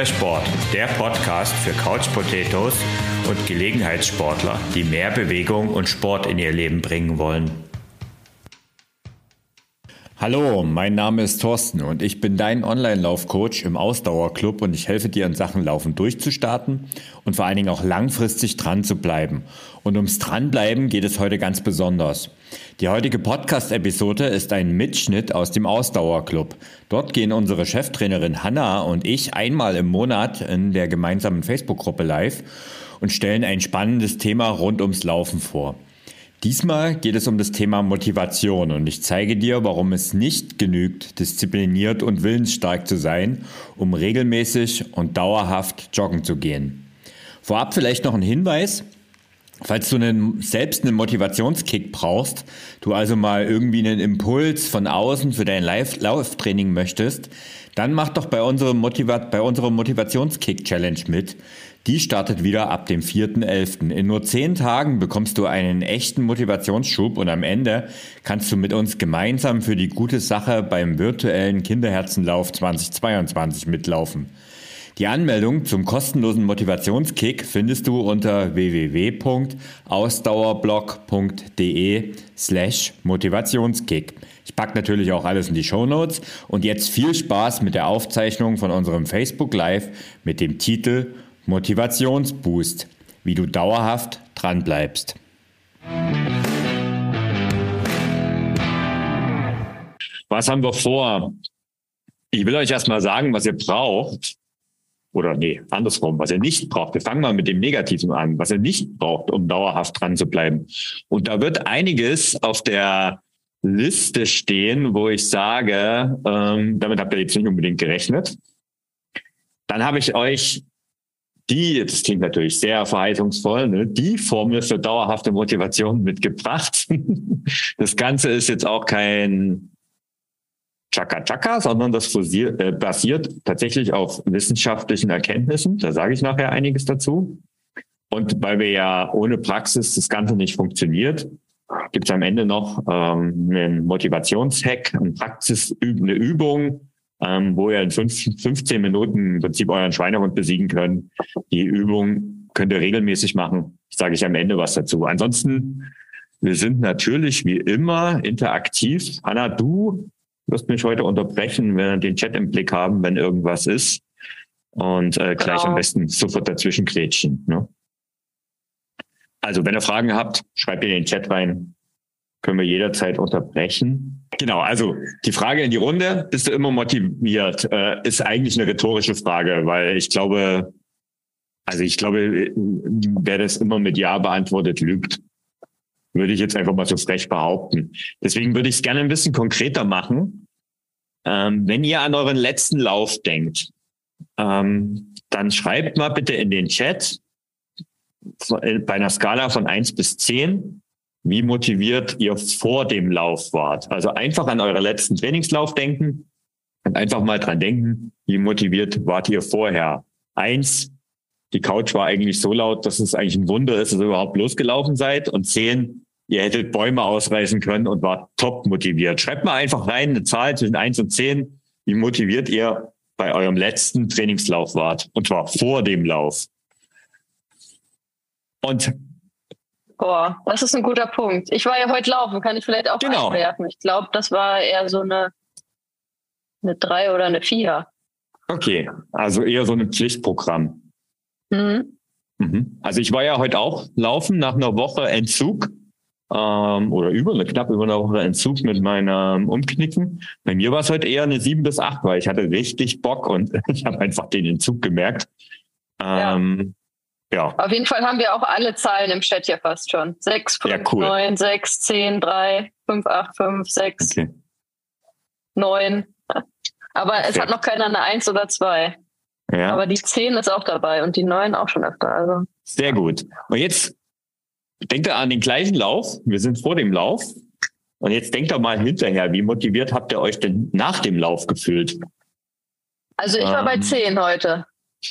mehr Sport, der Podcast für Couch Potatoes und Gelegenheitssportler, die mehr Bewegung und Sport in ihr Leben bringen wollen. Hallo, mein Name ist Thorsten und ich bin dein Online-Laufcoach im Ausdauerclub und ich helfe dir in Sachen Laufen durchzustarten und vor allen Dingen auch langfristig dran zu bleiben. Und ums Dranbleiben geht es heute ganz besonders. Die heutige Podcast-Episode ist ein Mitschnitt aus dem Ausdauerclub. Dort gehen unsere Cheftrainerin Hanna und ich einmal im Monat in der gemeinsamen Facebook-Gruppe live und stellen ein spannendes Thema rund ums Laufen vor. Diesmal geht es um das Thema Motivation und ich zeige dir, warum es nicht genügt, diszipliniert und willensstark zu sein, um regelmäßig und dauerhaft joggen zu gehen. Vorab vielleicht noch ein Hinweis. Falls du einen, selbst einen Motivationskick brauchst, du also mal irgendwie einen Impuls von außen für dein Lauftraining möchtest, dann mach doch bei unserem, Motiva bei unserem Motivationskick-Challenge mit. Die startet wieder ab dem 4.11. In nur 10 Tagen bekommst du einen echten Motivationsschub und am Ende kannst du mit uns gemeinsam für die gute Sache beim virtuellen Kinderherzenlauf 2022 mitlaufen. Die Anmeldung zum kostenlosen Motivationskick findest du unter www.ausdauerblog.de slash Motivationskick. Ich packe natürlich auch alles in die Show Notes und jetzt viel Spaß mit der Aufzeichnung von unserem Facebook Live mit dem Titel Motivationsboost, wie du dauerhaft dranbleibst. Was haben wir vor? Ich will euch erstmal sagen, was ihr braucht. Oder nee, andersrum, was ihr nicht braucht. Wir fangen mal mit dem Negativen an, was ihr nicht braucht, um dauerhaft dran zu bleiben. Und da wird einiges auf der Liste stehen, wo ich sage, ähm, damit habt ihr jetzt nicht unbedingt gerechnet. Dann habe ich euch die, das klingt natürlich sehr verheißungsvoll, ne, die Formel für dauerhafte Motivation mitgebracht. das Ganze ist jetzt auch kein Chaka-Chaka, sondern das äh, basiert tatsächlich auf wissenschaftlichen Erkenntnissen. Da sage ich nachher einiges dazu. Und weil wir ja ohne Praxis das Ganze nicht funktioniert, gibt es am Ende noch ähm, einen Motivationshack, eine Praxis, eine Übung, ähm, wo ihr in fünf, 15 Minuten im Prinzip euren Schweinehund besiegen könnt. Die Übung könnt ihr regelmäßig machen. Ich sage ich am Ende was dazu. Ansonsten, wir sind natürlich wie immer interaktiv. Anna, du wirst mich heute unterbrechen, wenn wir den Chat im Blick haben, wenn irgendwas ist. Und äh, gleich genau. am besten sofort dazwischen kretschen. Ne? Also, wenn ihr Fragen habt, schreibt ihr in den Chat rein. Können wir jederzeit unterbrechen. Genau, also die Frage in die Runde, bist du immer motiviert, äh, ist eigentlich eine rhetorische Frage, weil ich glaube, also ich glaube, wer das immer mit Ja beantwortet, lügt. Würde ich jetzt einfach mal so frech behaupten. Deswegen würde ich es gerne ein bisschen konkreter machen. Ähm, wenn ihr an euren letzten Lauf denkt, ähm, dann schreibt mal bitte in den Chat bei einer Skala von eins bis zehn wie motiviert ihr vor dem Lauf wart. Also einfach an euren letzten Trainingslauf denken und einfach mal dran denken, wie motiviert wart ihr vorher. Eins, die Couch war eigentlich so laut, dass es eigentlich ein Wunder ist, dass ihr überhaupt losgelaufen seid. Und zehn, ihr hättet Bäume ausreißen können und wart top motiviert. Schreibt mal einfach rein eine Zahl zwischen eins und zehn, wie motiviert ihr bei eurem letzten Trainingslauf wart. Und zwar vor dem Lauf. Und Boah, das ist ein guter Punkt. Ich war ja heute laufen, kann ich vielleicht auch genau. einwerfen. Ich glaube, das war eher so eine, eine drei oder eine vier. Okay, also eher so ein Pflichtprogramm. Mhm. Mhm. Also ich war ja heute auch laufen nach einer Woche Entzug ähm, oder über eine knapp über eine Woche Entzug mit meinem Umknicken. Bei mir war es heute eher eine sieben bis acht, weil ich hatte richtig Bock und ich habe einfach den Entzug gemerkt. Ähm, ja. Auf jeden Fall haben wir auch alle Zahlen im Chat hier fast schon. 6, 5, ja, cool. 9, 6, 10, 3, 5, 8, 5, 6, okay. 9. Aber Perfekt. es hat noch keiner eine 1 oder 2. Ja. Aber die 10 ist auch dabei und die 9 auch schon öfter. Also. Sehr gut. Und jetzt denkt ihr an den gleichen Lauf. Wir sind vor dem Lauf. Und jetzt denkt doch mal hinterher, wie motiviert habt ihr euch denn nach dem Lauf gefühlt? Also ich war ähm. bei 10 heute.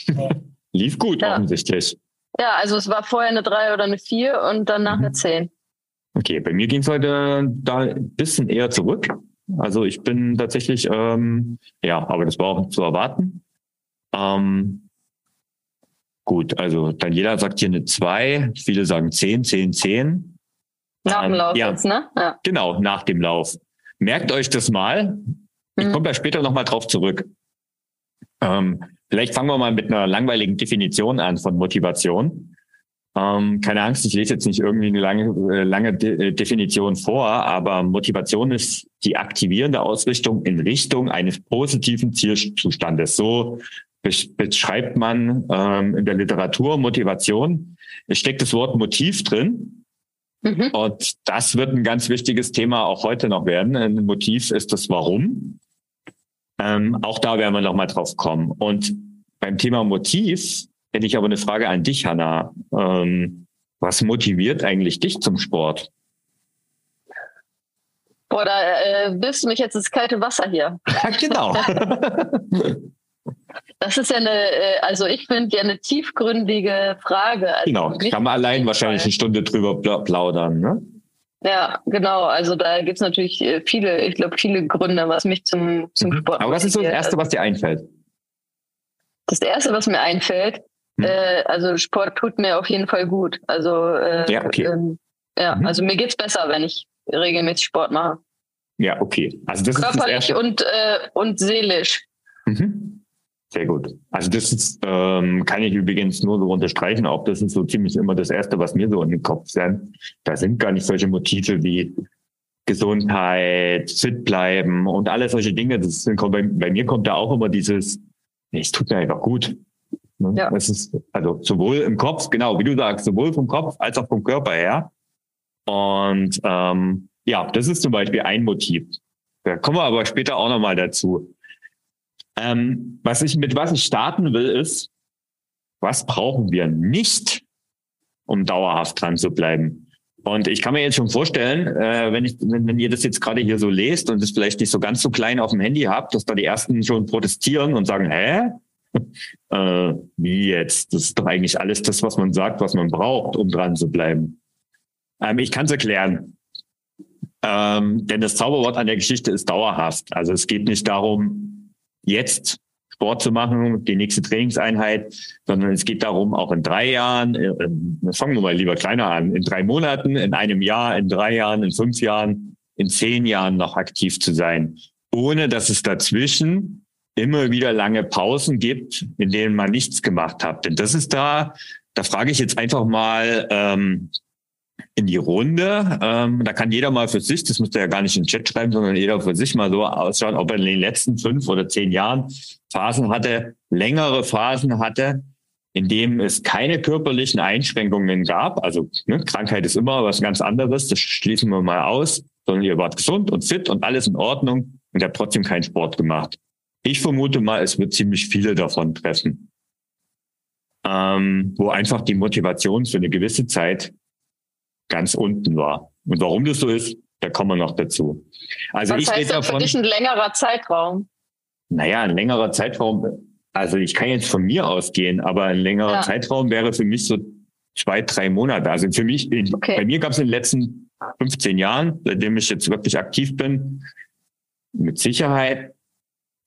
Lief gut ja. offensichtlich. Ja, also es war vorher eine 3 oder eine 4 und danach mhm. eine 10. Okay, bei mir ging es heute da ein bisschen eher zurück. Also ich bin tatsächlich, ähm, ja, aber das war auch zu erwarten. Ähm, gut, also dann jeder sagt hier eine 2, viele sagen 10, 10, 10. Nach dem ähm, Lauf ja, jetzt, ne? Ja. Genau, nach dem Lauf. Merkt euch das mal. Ich mhm. komme da später nochmal drauf zurück. Ähm, vielleicht fangen wir mal mit einer langweiligen Definition an von Motivation. Ähm, keine Angst, ich lese jetzt nicht irgendwie eine lange, äh, lange De äh, Definition vor, aber Motivation ist die aktivierende Ausrichtung in Richtung eines positiven Zielzustandes. So beschreibt man ähm, in der Literatur Motivation. Es steckt das Wort Motiv drin. Mhm. Und das wird ein ganz wichtiges Thema auch heute noch werden. Ein Motiv ist das Warum. Ähm, auch da werden wir noch mal drauf kommen. Und beim Thema Motiv hätte ich aber eine Frage an dich, Hanna. Ähm, was motiviert eigentlich dich zum Sport? Boah, da äh, du mich jetzt ins kalte Wasser hier. genau. Das ist ja eine, äh, also ich finde ja eine tiefgründige Frage. Also genau, kann man allein wahrscheinlich eine Stunde drüber plaudern, ne? Ja, genau. Also da gibt es natürlich äh, viele, ich glaube, viele Gründe, was mich zum, zum mhm. Sport. Aber was ist so das Erste, was dir einfällt? Das Erste, was mir einfällt, hm. äh, also Sport tut mir auf jeden Fall gut. Also äh, ja, okay. Ähm, ja, mhm. also mir geht's besser, wenn ich regelmäßig Sport mache. Ja, okay. Also das Körperlich ist das Erste. und äh, und seelisch. Mhm. Sehr gut. Also das ist, ähm, kann ich übrigens nur so unterstreichen. Auch das ist so ziemlich immer das Erste, was mir so in den Kopf sind. Da sind gar nicht solche Motive wie Gesundheit, fit bleiben und alle solche Dinge. Das sind, bei, bei mir kommt da auch immer dieses, nee, es tut mir einfach gut. Ne? Ja. Das ist also sowohl im Kopf, genau wie du sagst, sowohl vom Kopf als auch vom Körper her. Und ähm, ja, das ist zum Beispiel ein Motiv. Da kommen wir aber später auch nochmal dazu. Ähm, was ich, mit was ich starten will, ist, was brauchen wir nicht, um dauerhaft dran zu bleiben? Und ich kann mir jetzt schon vorstellen, äh, wenn, ich, wenn, wenn ihr das jetzt gerade hier so lest und es vielleicht nicht so ganz so klein auf dem Handy habt, dass da die ersten schon protestieren und sagen, hä? äh, wie jetzt? Das ist doch eigentlich alles das, was man sagt, was man braucht, um dran zu bleiben. Ähm, ich kann es erklären. Ähm, denn das Zauberwort an der Geschichte ist dauerhaft. Also es geht nicht darum, jetzt Sport zu machen, die nächste Trainingseinheit, sondern es geht darum, auch in drei Jahren, äh, fangen wir mal lieber kleiner an, in drei Monaten, in einem Jahr, in drei Jahren, in fünf Jahren, in zehn Jahren noch aktiv zu sein, ohne dass es dazwischen immer wieder lange Pausen gibt, in denen man nichts gemacht hat. Denn das ist da, da frage ich jetzt einfach mal, ähm, in die Runde. Ähm, da kann jeder mal für sich, das müsste ja gar nicht in den Chat schreiben, sondern jeder für sich mal so ausschauen, ob er in den letzten fünf oder zehn Jahren Phasen hatte, längere Phasen hatte, in dem es keine körperlichen Einschränkungen gab. Also ne, Krankheit ist immer was ganz anderes, das schließen wir mal aus, sondern ihr wart gesund und fit und alles in Ordnung und habt trotzdem keinen Sport gemacht. Ich vermute mal, es wird ziemlich viele davon treffen. Ähm, wo einfach die Motivation für eine gewisse Zeit ganz unten war. Und warum das so ist, da kommen wir noch dazu. Also Was ich heißt davon, für dich ein längerer Zeitraum? Naja, ein längerer Zeitraum, also ich kann jetzt von mir ausgehen, aber ein längerer ja. Zeitraum wäre für mich so zwei, drei Monate. Also für mich, okay. bei mir gab es in den letzten 15 Jahren, seitdem ich jetzt wirklich aktiv bin, mit Sicherheit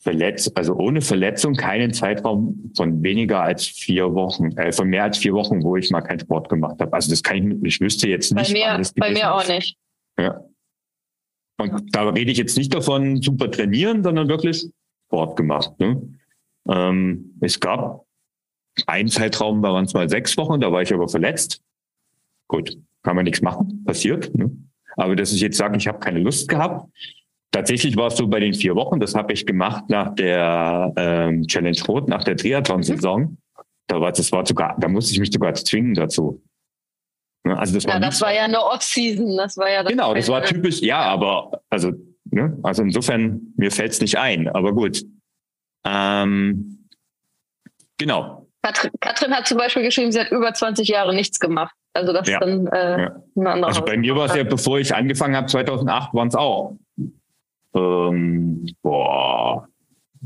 verletzt, also ohne Verletzung keinen Zeitraum von weniger als vier Wochen, äh, von mehr als vier Wochen, wo ich mal keinen Sport gemacht habe. Also das kann ich, ich wüsste jetzt nicht. Bei mir, bei mir auch nicht. Ja. Und da rede ich jetzt nicht davon, super trainieren, sondern wirklich Sport gemacht. Ne? Ähm, es gab einen Zeitraum, da waren es mal sechs Wochen, da war ich aber verletzt. Gut, kann man nichts machen, passiert. Ne? Aber dass ich jetzt sage, ich habe keine Lust gehabt, Tatsächlich war es so bei den vier Wochen, das habe ich gemacht nach der ähm, Challenge Rot, nach der Triathlon-Saison. Da war das war sogar, da musste ich mich sogar zwingen dazu. Ne, also das war ja, das war ja eine Off-Season, das war ja das Genau, das war typisch, ja, aber also, ne, also insofern, mir fällt es nicht ein, aber gut. Ähm, genau. Katrin, Katrin hat zum Beispiel geschrieben, sie hat über 20 Jahre nichts gemacht. Also das ja. ist dann äh, ja. eine andere Also bei mir war es ja, bevor ich angefangen habe, 2008 waren es auch ähm, boah,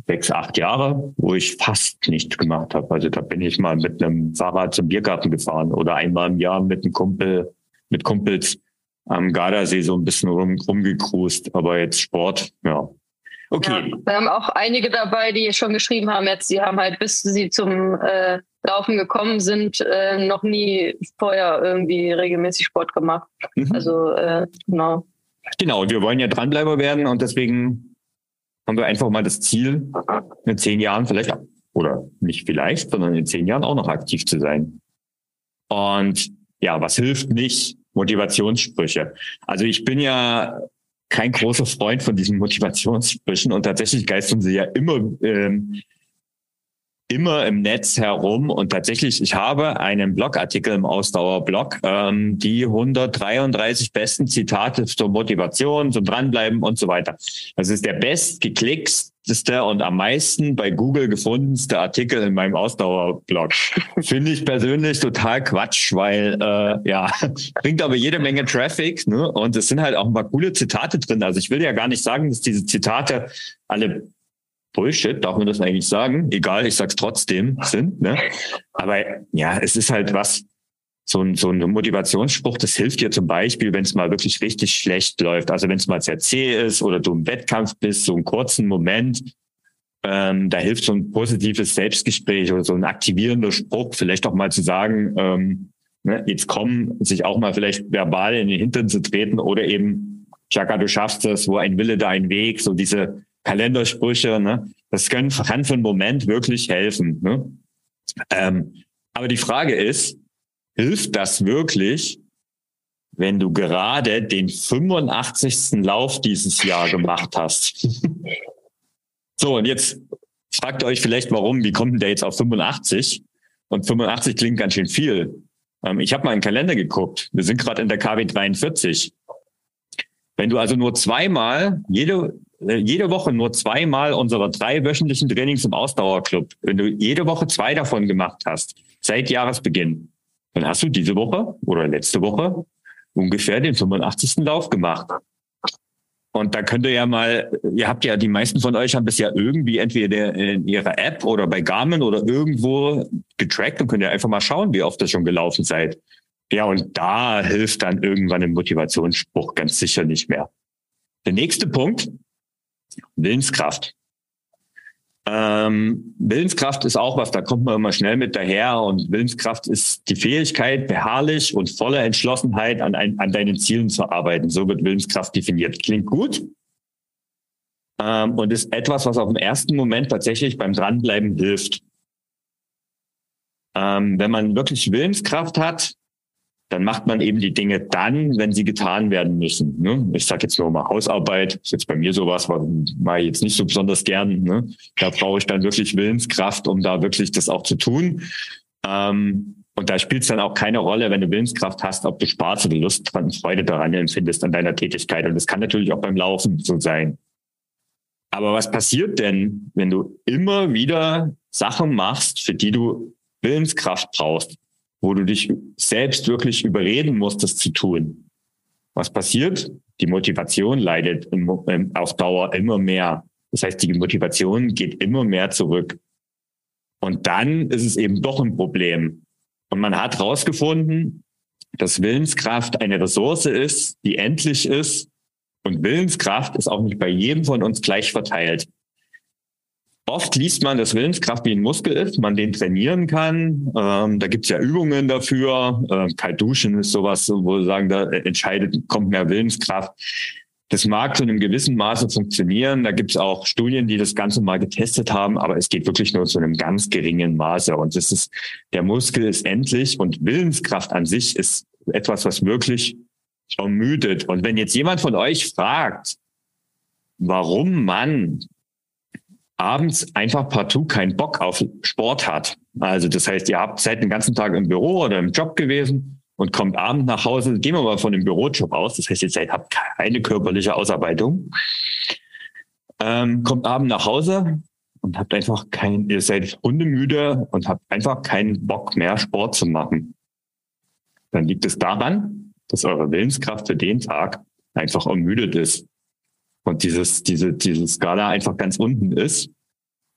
sechs, acht Jahre, wo ich fast nichts gemacht habe. Also da bin ich mal mit einem Fahrrad zum Biergarten gefahren oder einmal im Jahr mit einem Kumpel, mit Kumpels am Gardasee so ein bisschen rum, rumgekrust. Aber jetzt Sport, ja. Okay. Ja, wir haben auch einige dabei, die schon geschrieben haben jetzt, sie haben halt, bis sie zum äh, Laufen gekommen sind, äh, noch nie vorher irgendwie regelmäßig Sport gemacht. Mhm. Also äh, genau. Genau, wir wollen ja Dranbleiber werden und deswegen haben wir einfach mal das Ziel, in zehn Jahren vielleicht, oder nicht vielleicht, sondern in zehn Jahren auch noch aktiv zu sein. Und ja, was hilft nicht? Motivationssprüche. Also ich bin ja kein großer Freund von diesen Motivationssprüchen und tatsächlich geistern sie ja immer ähm, immer im Netz herum und tatsächlich, ich habe einen Blogartikel im Ausdauerblog, ähm, die 133 besten Zitate zur Motivation, zum Dranbleiben und so weiter. Das ist der bestgeklickteste und am meisten bei Google gefundenste Artikel in meinem Ausdauerblog. Finde ich persönlich total Quatsch, weil äh, ja, bringt aber jede Menge Traffic ne? und es sind halt auch mal coole Zitate drin. Also ich will ja gar nicht sagen, dass diese Zitate alle Bullshit, darf man das eigentlich sagen? Egal, ich sag's trotzdem, sind, ne? Aber ja, es ist halt was, so ein, so ein Motivationsspruch, das hilft dir zum Beispiel, wenn es mal wirklich richtig schlecht läuft. Also wenn es mal sehr zäh ist oder du im Wettkampf bist, so einen kurzen Moment, ähm, da hilft so ein positives Selbstgespräch oder so ein aktivierender Spruch, vielleicht auch mal zu sagen, ähm, ne, jetzt kommen, sich auch mal vielleicht verbal in den Hintern zu treten oder eben, Chaka, du schaffst das, wo ein Wille, da ein Weg, so diese Kalendersprüche, ne? Das können, kann für einen Moment wirklich helfen. Ne? Ähm, aber die Frage ist, hilft das wirklich, wenn du gerade den 85. Lauf dieses Jahr gemacht hast? so, und jetzt fragt ihr euch vielleicht, warum, wie kommt denn der jetzt auf 85? Und 85 klingt ganz schön viel. Ähm, ich habe mal in den Kalender geguckt. Wir sind gerade in der KW 43. Wenn du also nur zweimal jede jede Woche nur zweimal unsere drei wöchentlichen Trainings im Ausdauerclub, wenn du jede Woche zwei davon gemacht hast, seit Jahresbeginn, dann hast du diese Woche oder letzte Woche ungefähr den 85. Lauf gemacht. Und da könnt ihr ja mal, ihr habt ja, die meisten von euch haben ja irgendwie entweder in ihrer App oder bei Garmin oder irgendwo getrackt und könnt ihr einfach mal schauen, wie oft das schon gelaufen seid. Ja, und da hilft dann irgendwann ein Motivationsspruch ganz sicher nicht mehr. Der nächste Punkt, Willenskraft. Ähm, Willenskraft ist auch was, da kommt man immer schnell mit daher und Willenskraft ist die Fähigkeit, beharrlich und voller Entschlossenheit an, ein, an deinen Zielen zu arbeiten. So wird Willenskraft definiert. Klingt gut ähm, und ist etwas, was auf dem ersten Moment tatsächlich beim Dranbleiben hilft. Ähm, wenn man wirklich Willenskraft hat, dann macht man eben die Dinge dann, wenn sie getan werden müssen. Ne? Ich sage jetzt nur mal Hausarbeit, ist jetzt bei mir sowas, mache ich jetzt nicht so besonders gern. Ne? Da brauche ich dann wirklich Willenskraft, um da wirklich das auch zu tun. Ähm, und da spielt es dann auch keine Rolle, wenn du Willenskraft hast, ob du Spaß oder Lust und Freude daran empfindest an deiner Tätigkeit. Und das kann natürlich auch beim Laufen so sein. Aber was passiert denn, wenn du immer wieder Sachen machst, für die du Willenskraft brauchst? Wo du dich selbst wirklich überreden musst, das zu tun. Was passiert? Die Motivation leidet auf Dauer immer mehr. Das heißt, die Motivation geht immer mehr zurück. Und dann ist es eben doch ein Problem. Und man hat herausgefunden, dass Willenskraft eine Ressource ist, die endlich ist. Und Willenskraft ist auch nicht bei jedem von uns gleich verteilt. Oft liest man, dass Willenskraft wie ein Muskel ist, man den trainieren kann. Ähm, da gibt's ja Übungen dafür. Ähm, kalt duschen ist sowas, wo sagen, da entscheidet, kommt mehr Willenskraft. Das mag zu einem gewissen Maße funktionieren. Da gibt's auch Studien, die das Ganze mal getestet haben, aber es geht wirklich nur zu einem ganz geringen Maße. Und das ist, der Muskel ist endlich und Willenskraft an sich ist etwas, was wirklich ermüdet. Und wenn jetzt jemand von euch fragt, warum man abends einfach partout keinen Bock auf Sport hat. Also das heißt, ihr habt seid den ganzen Tag im Büro oder im Job gewesen und kommt abends nach Hause. Gehen wir mal von dem Bürojob aus. Das heißt, ihr seid, habt keine körperliche Ausarbeitung. Ähm, kommt abends nach Hause und habt einfach kein, ihr seid hundemüde und habt einfach keinen Bock mehr Sport zu machen. Dann liegt es daran, dass eure Willenskraft für den Tag einfach ermüdet ist und dieses, diese, diese Skala einfach ganz unten ist.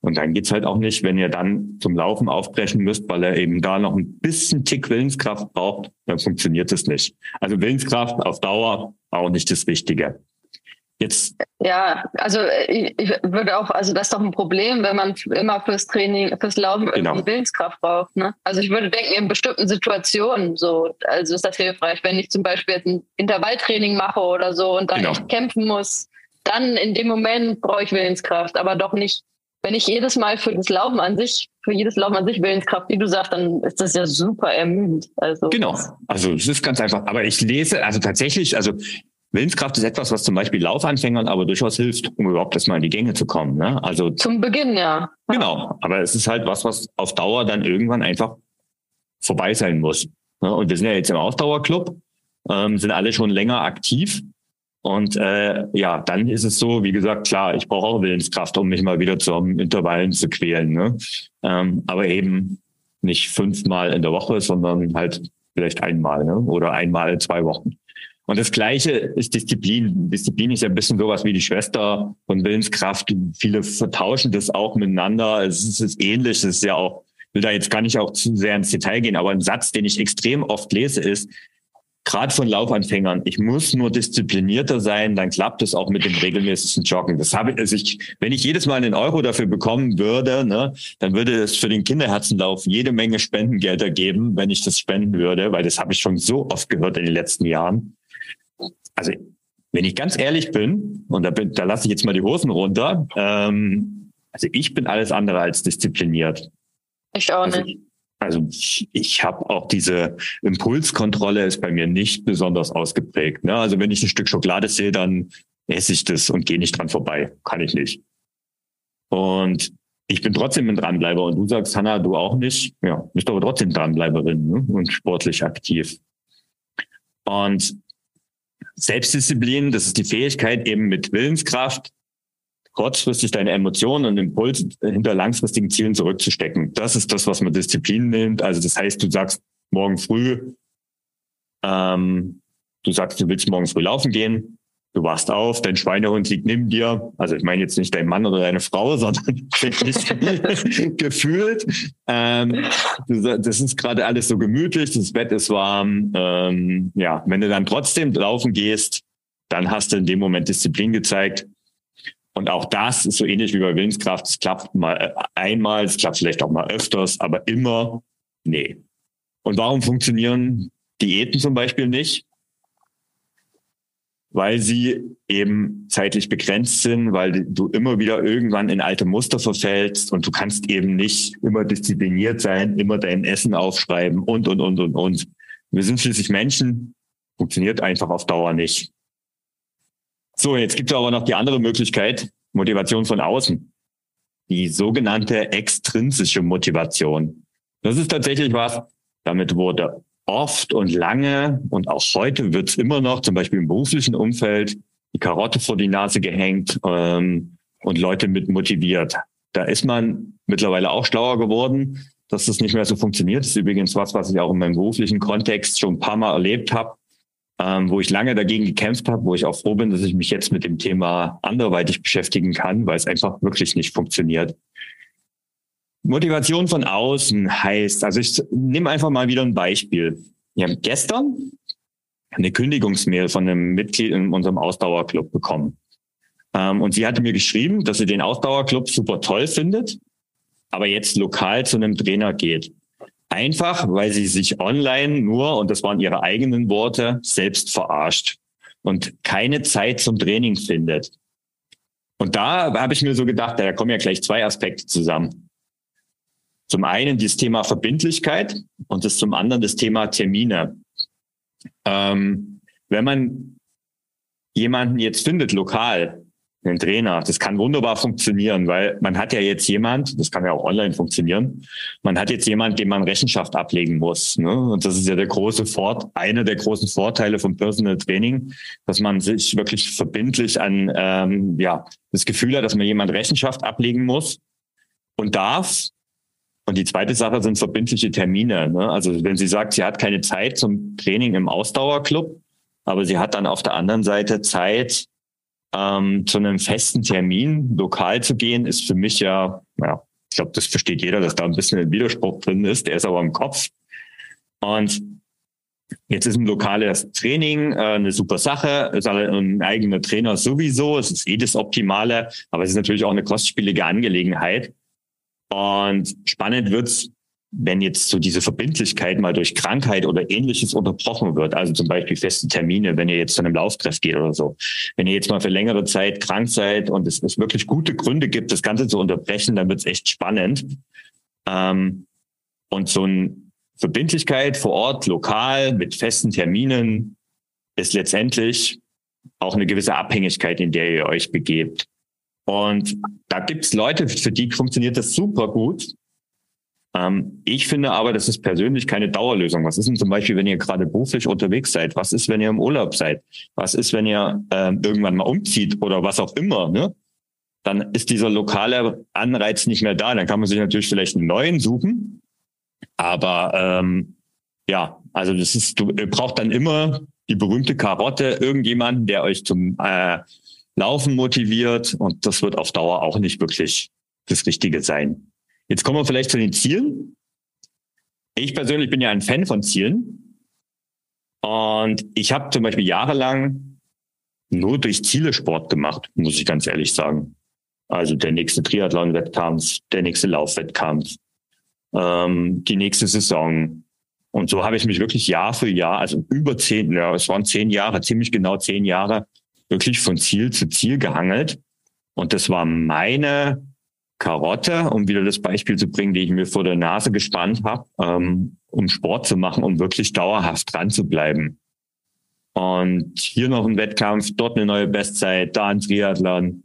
Und dann geht's halt auch nicht, wenn ihr dann zum Laufen aufbrechen müsst, weil er eben da noch ein bisschen Tick Willenskraft braucht, dann funktioniert es nicht. Also Willenskraft auf Dauer auch nicht das Wichtige. Jetzt. Ja, also ich, ich, würde auch, also das ist doch ein Problem, wenn man immer fürs Training, fürs Laufen genau. irgendwie Willenskraft braucht. Ne? Also ich würde denken, in bestimmten Situationen so, also ist das hilfreich, wenn ich zum Beispiel jetzt ein Intervalltraining mache oder so und dann genau. kämpfen muss, dann in dem Moment brauche ich Willenskraft, aber doch nicht, wenn ich jedes Mal für das Laufen an sich, für jedes Laufen an sich Willenskraft, wie du sagst, dann ist das ja super ermüdend. Also genau, also es ist ganz einfach. Aber ich lese, also tatsächlich, also Willenskraft ist etwas, was zum Beispiel Laufanfängern aber durchaus hilft, um überhaupt erstmal in die Gänge zu kommen. Ne? Also zum Beginn, ja. Genau, aber es ist halt was, was auf Dauer dann irgendwann einfach vorbei sein muss. Ne? Und wir sind ja jetzt im Ausdauerclub, ähm, sind alle schon länger aktiv. Und äh, ja, dann ist es so, wie gesagt, klar, ich brauche auch Willenskraft, um mich mal wieder zum Intervallen zu quälen. Ne? Ähm, aber eben nicht fünfmal in der Woche, sondern halt vielleicht einmal ne? oder einmal in zwei Wochen. Und das Gleiche ist Disziplin. Disziplin ist ja ein bisschen sowas wie die Schwester von Willenskraft. Viele vertauschen das auch miteinander. Es ist ähnlich. Es ist ja auch, will da jetzt gar nicht auch zu sehr ins Detail gehen, aber ein Satz, den ich extrem oft lese, ist, gerade von Laufanfängern, ich muss nur disziplinierter sein, dann klappt es auch mit dem regelmäßigen Joggen. Das habe ich, also ich, wenn ich jedes Mal einen Euro dafür bekommen würde, ne, dann würde es für den Kinderherzenlauf jede Menge Spendengelder geben, wenn ich das spenden würde, weil das habe ich schon so oft gehört in den letzten Jahren also wenn ich ganz ehrlich bin, und da, bin, da lasse ich jetzt mal die Hosen runter, ähm, also ich bin alles andere als diszipliniert. Ich auch also, nicht. Also ich, ich habe auch diese Impulskontrolle ist bei mir nicht besonders ausgeprägt. Ne? Also wenn ich ein Stück Schokolade sehe, dann esse ich das und gehe nicht dran vorbei. Kann ich nicht. Und ich bin trotzdem ein Dranbleiber und du sagst, Hanna, du auch nicht. Ja, bist aber trotzdem Dranbleiberin ne? und sportlich aktiv. Und Selbstdisziplin, das ist die Fähigkeit, eben mit Willenskraft kurzfristig deine Emotionen und Impulse hinter langfristigen Zielen zurückzustecken. Das ist das, was man Disziplin nennt. Also das heißt, du sagst morgen früh, ähm, du sagst, du willst morgen früh laufen gehen, du wachst auf, dein Schweinehund liegt neben dir. Also ich meine jetzt nicht dein Mann oder deine Frau, sondern gefühlt. Ähm, das ist gerade alles so gemütlich, das Bett ist warm. Ähm, ja, wenn du dann trotzdem laufen gehst, dann hast du in dem Moment Disziplin gezeigt. Und auch das ist so ähnlich wie bei Willenskraft. Es klappt mal äh, einmal, es klappt vielleicht auch mal öfters, aber immer, nee. Und warum funktionieren Diäten zum Beispiel nicht? weil sie eben zeitlich begrenzt sind, weil du immer wieder irgendwann in alte Muster verfällst und du kannst eben nicht immer diszipliniert sein, immer dein Essen aufschreiben und, und, und, und, und. Wir sind schließlich Menschen, funktioniert einfach auf Dauer nicht. So, jetzt gibt es aber noch die andere Möglichkeit, Motivation von außen. Die sogenannte extrinsische Motivation. Das ist tatsächlich was, damit wurde oft und lange und auch heute wird es immer noch, zum Beispiel im beruflichen Umfeld, die Karotte vor die Nase gehängt ähm, und Leute mit motiviert. Da ist man mittlerweile auch schlauer geworden, dass das nicht mehr so funktioniert. Das ist übrigens was, was ich auch in meinem beruflichen Kontext schon ein paar Mal erlebt habe, ähm, wo ich lange dagegen gekämpft habe, wo ich auch froh bin, dass ich mich jetzt mit dem Thema anderweitig beschäftigen kann, weil es einfach wirklich nicht funktioniert. Motivation von außen heißt, also ich nehme einfach mal wieder ein Beispiel. Wir haben gestern eine Kündigungsmail von einem Mitglied in unserem Ausdauerclub bekommen. Ähm, und sie hatte mir geschrieben, dass sie den Ausdauerclub super toll findet, aber jetzt lokal zu einem Trainer geht. Einfach, weil sie sich online nur, und das waren ihre eigenen Worte, selbst verarscht und keine Zeit zum Training findet. Und da habe ich mir so gedacht, da kommen ja gleich zwei Aspekte zusammen. Zum einen das Thema Verbindlichkeit und das zum anderen das Thema Termine. Ähm, wenn man jemanden jetzt findet, lokal, einen Trainer, das kann wunderbar funktionieren, weil man hat ja jetzt jemand, das kann ja auch online funktionieren, man hat jetzt jemand, dem man Rechenschaft ablegen muss. Ne? Und das ist ja der große Fort, einer der großen Vorteile vom Personal Training, dass man sich wirklich verbindlich an ähm, ja das Gefühl hat, dass man jemand Rechenschaft ablegen muss und darf und die zweite Sache sind verbindliche Termine. Ne? Also wenn sie sagt, sie hat keine Zeit zum Training im Ausdauerclub, aber sie hat dann auf der anderen Seite Zeit, ähm, zu einem festen Termin lokal zu gehen, ist für mich ja, ja, ich glaube, das versteht jeder, dass da ein bisschen ein Widerspruch drin ist. Der ist aber im Kopf. Und Jetzt ist ein lokales Training äh, eine super Sache. Ist ein eigener Trainer sowieso. Es ist eh das Optimale, aber es ist natürlich auch eine kostspielige Angelegenheit. Und spannend wird's, wenn jetzt so diese Verbindlichkeit mal durch Krankheit oder ähnliches unterbrochen wird, also zum Beispiel feste Termine, wenn ihr jetzt zu einem Lauftreff geht oder so. Wenn ihr jetzt mal für längere Zeit krank seid und es, es wirklich gute Gründe gibt, das Ganze zu unterbrechen, dann wird's echt spannend. Ähm, und so eine Verbindlichkeit vor Ort, lokal, mit festen Terminen, ist letztendlich auch eine gewisse Abhängigkeit, in der ihr euch begebt. Und da gibt's Leute, für die funktioniert das super gut. Ähm, ich finde aber, das ist persönlich keine Dauerlösung. Was ist denn zum Beispiel, wenn ihr gerade beruflich unterwegs seid? Was ist, wenn ihr im Urlaub seid? Was ist, wenn ihr äh, irgendwann mal umzieht oder was auch immer? Ne? Dann ist dieser lokale Anreiz nicht mehr da. Dann kann man sich natürlich vielleicht einen neuen suchen. Aber ähm, ja, also das ist, du braucht dann immer die berühmte Karotte, irgendjemanden, der euch zum äh, Laufen motiviert. Und das wird auf Dauer auch nicht wirklich das Richtige sein. Jetzt kommen wir vielleicht zu den Zielen. Ich persönlich bin ja ein Fan von Zielen. Und ich habe zum Beispiel jahrelang nur durch Ziele Sport gemacht, muss ich ganz ehrlich sagen. Also der nächste Triathlon-Wettkampf, der nächste Laufwettkampf, ähm, die nächste Saison. Und so habe ich mich wirklich Jahr für Jahr, also über zehn, ja, es waren zehn Jahre, ziemlich genau zehn Jahre, wirklich von Ziel zu Ziel gehangelt. Und das war meine Karotte, um wieder das Beispiel zu bringen, die ich mir vor der Nase gespannt habe, ähm, um Sport zu machen, um wirklich dauerhaft dran zu bleiben. Und hier noch ein Wettkampf, dort eine neue Bestzeit, da ein Triathlon.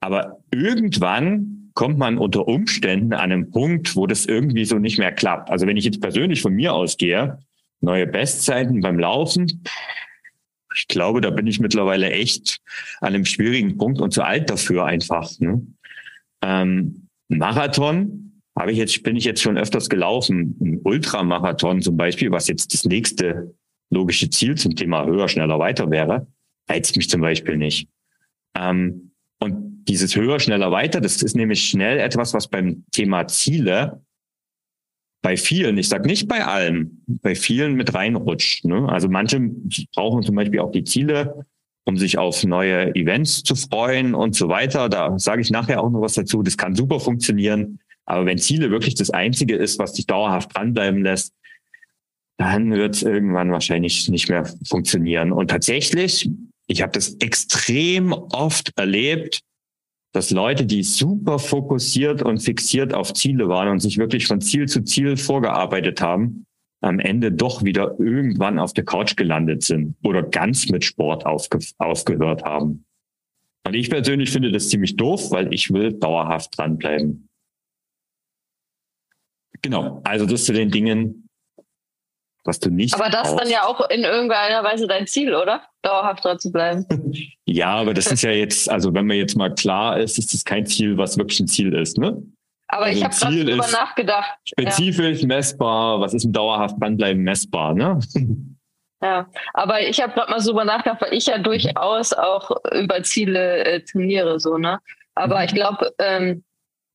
Aber irgendwann kommt man unter Umständen an einem Punkt, wo das irgendwie so nicht mehr klappt. Also wenn ich jetzt persönlich von mir ausgehe, neue Bestzeiten beim Laufen, ich glaube, da bin ich mittlerweile echt an einem schwierigen Punkt und zu alt dafür einfach. Ne? Ähm, Marathon habe ich jetzt, bin ich jetzt schon öfters gelaufen. Ein Ultramarathon zum Beispiel, was jetzt das nächste logische Ziel zum Thema höher, schneller, weiter wäre, reizt mich zum Beispiel nicht. Ähm, und dieses höher, schneller, weiter, das ist nämlich schnell etwas, was beim Thema Ziele bei vielen, ich sage nicht bei allen, bei vielen mit reinrutscht. Ne? Also manche brauchen zum Beispiel auch die Ziele um sich auf neue Events zu freuen und so weiter. Da sage ich nachher auch noch was dazu. Das kann super funktionieren. Aber wenn Ziele wirklich das Einzige ist, was dich dauerhaft dranbleiben lässt, dann wird es irgendwann wahrscheinlich nicht mehr funktionieren. Und tatsächlich, ich habe das extrem oft erlebt, dass Leute, die super fokussiert und fixiert auf Ziele waren und sich wirklich von Ziel zu Ziel vorgearbeitet haben, am Ende doch wieder irgendwann auf der Couch gelandet sind oder ganz mit Sport aufge aufgehört haben. Und ich persönlich finde das ziemlich doof, weil ich will dauerhaft dranbleiben. Genau, also das zu den Dingen, was du nicht. Aber das brauchst. dann ja auch in irgendeiner Weise dein Ziel, oder? Dauerhaft dran zu bleiben. ja, aber das ist ja jetzt, also wenn man jetzt mal klar ist, ist das kein Ziel, was wirklich ein Ziel ist, ne? Aber also ich habe gerade drüber nachgedacht. Spezifisch, ja. messbar, was ist ein dauerhaft dranbleiben messbar, ne? Ja, aber ich habe gerade mal so drüber nachgedacht, weil ich ja durchaus auch über Ziele äh, trainiere, so, ne? Aber mhm. ich glaube, ähm,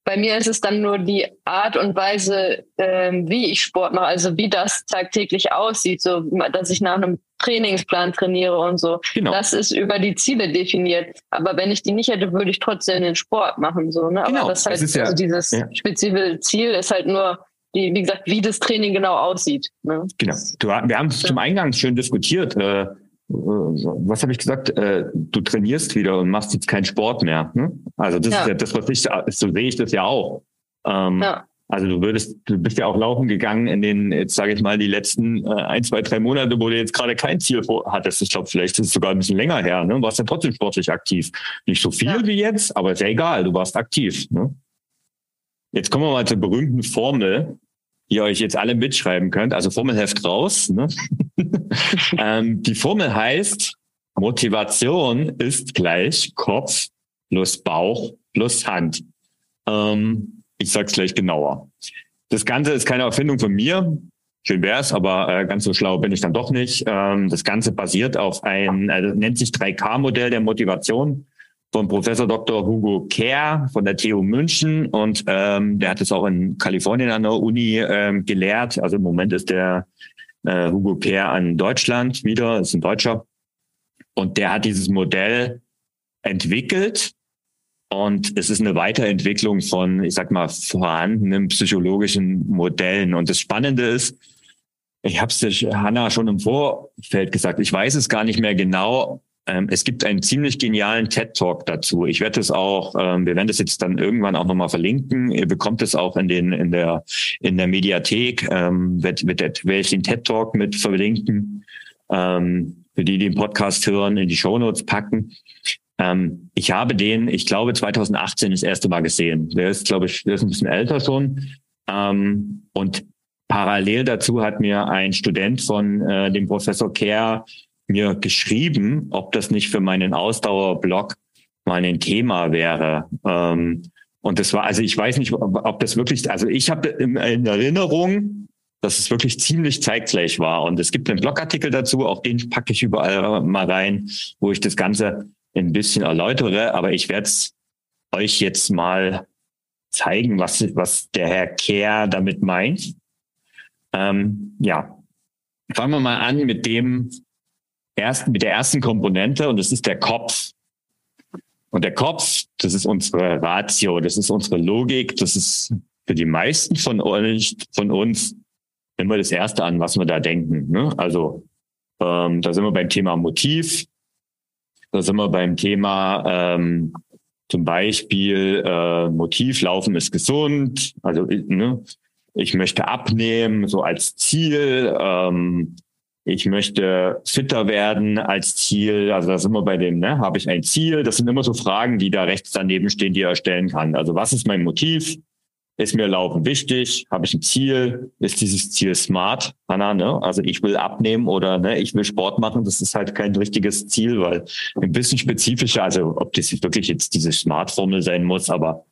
bei mir ist es dann nur die Art und Weise, ähm, wie ich Sport mache, also wie das tagtäglich aussieht, so dass ich nach einem Trainingsplan trainiere und so. Genau. Das ist über die Ziele definiert. Aber wenn ich die nicht hätte, würde ich trotzdem den Sport machen. So, ne? Genau. Aber das halt, das ja, also dieses ja. spezifische Ziel ist halt nur die, wie gesagt, wie das Training genau aussieht. Ne? Genau. Du, wir haben zum Eingang schön diskutiert. Äh, was habe ich gesagt? Äh, du trainierst wieder und machst jetzt keinen Sport mehr. Ne? Also das ja. ist ja das, was ich, so sehe ich das ja auch. Ähm, ja. Also du würdest, du bist ja auch laufen gegangen in den, jetzt sage ich mal, die letzten äh, ein, zwei, drei Monate, wo du jetzt gerade kein Ziel hattest. Ich glaube, vielleicht ist es sogar ein bisschen länger her. Ne? Du warst ja trotzdem sportlich aktiv. Nicht so viel ja. wie jetzt, aber ist ja egal, du warst aktiv. Ne? Jetzt kommen wir mal zur berühmten Formel, ihr euch jetzt alle mitschreiben könnt. Also Formelheft raus. Ne? ähm, die Formel heißt, Motivation ist gleich Kopf plus Bauch plus Hand. Ähm, ich sag's gleich genauer. Das Ganze ist keine Erfindung von mir. Schön wär's, aber äh, ganz so schlau bin ich dann doch nicht. Ähm, das Ganze basiert auf ein, äh, nennt sich 3K-Modell der Motivation von Professor Dr. Hugo Kerr von der TU München und ähm, der hat es auch in Kalifornien an der Uni ähm, gelehrt. Also im Moment ist der äh, Hugo Peer an Deutschland wieder, ist ein Deutscher. Und der hat dieses Modell entwickelt und es ist eine Weiterentwicklung von, ich sag mal, vorhandenen psychologischen Modellen. Und das Spannende ist, ich habe es Hanna schon im Vorfeld gesagt, ich weiß es gar nicht mehr genau. Ähm, es gibt einen ziemlich genialen TED-Talk dazu. Ich werde es auch, ähm, wir werden das jetzt dann irgendwann auch nochmal verlinken. Ihr bekommt es auch in den in der in der Mediathek. Ähm, wird, wird, werde ich den TED-Talk mit verlinken. Ähm, für die, die den Podcast hören, in die Shownotes packen. Ähm, ich habe den, ich glaube, 2018 das erste Mal gesehen. Der ist, glaube ich, der ist ein bisschen älter schon. Ähm, und parallel dazu hat mir ein Student von äh, dem Professor Kerr mir geschrieben, ob das nicht für meinen Ausdauerblog mal ein Thema wäre. Ähm, und das war, also ich weiß nicht, ob das wirklich, also ich habe in Erinnerung, dass es wirklich ziemlich zeitgleich war. Und es gibt einen Blogartikel dazu, auch den packe ich überall mal rein, wo ich das Ganze ein bisschen erläutere, aber ich werde es euch jetzt mal zeigen, was, was der Herr Kehr damit meint. Ähm, ja, fangen wir mal an mit dem ersten, mit der ersten Komponente und das ist der Kopf. Und der Kopf, das ist unsere Ratio, das ist unsere Logik, das ist für die meisten von euch, von uns immer das Erste an, was wir da denken. Ne? Also ähm, da sind wir beim Thema Motiv, da sind wir beim Thema ähm, zum Beispiel äh, Motivlaufen ist gesund. Also ne, ich möchte abnehmen, so als Ziel. Ähm, ich möchte fitter werden als Ziel. Also da sind wir bei dem, ne, habe ich ein Ziel? Das sind immer so Fragen, die da rechts daneben stehen, die er stellen kann. Also was ist mein Motiv? Ist mir Laufen wichtig? Habe ich ein Ziel? Ist dieses Ziel smart? Hanna, ne? Also ich will abnehmen oder ne, ich will Sport machen. Das ist halt kein richtiges Ziel, weil ein bisschen spezifischer, also ob das wirklich jetzt diese Smart-Formel sein muss, aber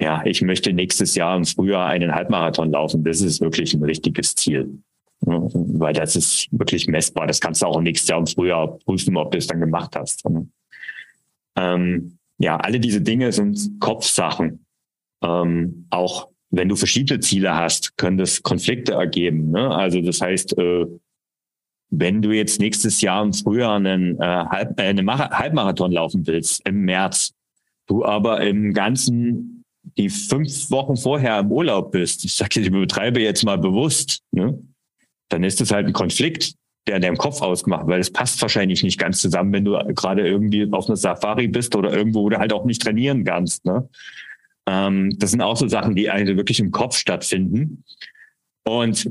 ja, ich möchte nächstes Jahr im Frühjahr einen Halbmarathon laufen. Das ist wirklich ein richtiges Ziel. Weil das ist wirklich messbar. Das kannst du auch nächstes Jahr im Frühjahr prüfen, ob du es dann gemacht hast. Ähm, ja, alle diese Dinge sind Kopfsachen. Ähm, auch wenn du verschiedene Ziele hast, können das Konflikte ergeben. Ne? Also das heißt, äh, wenn du jetzt nächstes Jahr im Frühjahr einen, äh, Halb, äh, einen Halbmarathon laufen willst, im März, du aber im ganzen die fünf Wochen vorher im Urlaub bist, ich sage, ich betreibe jetzt mal bewusst, ne? Dann ist das halt ein Konflikt, der in deinem Kopf ausgemacht, weil es passt wahrscheinlich nicht ganz zusammen, wenn du gerade irgendwie auf einer Safari bist oder irgendwo, wo du halt auch nicht trainieren kannst. Ne? Ähm, das sind auch so Sachen, die also wirklich im Kopf stattfinden. Und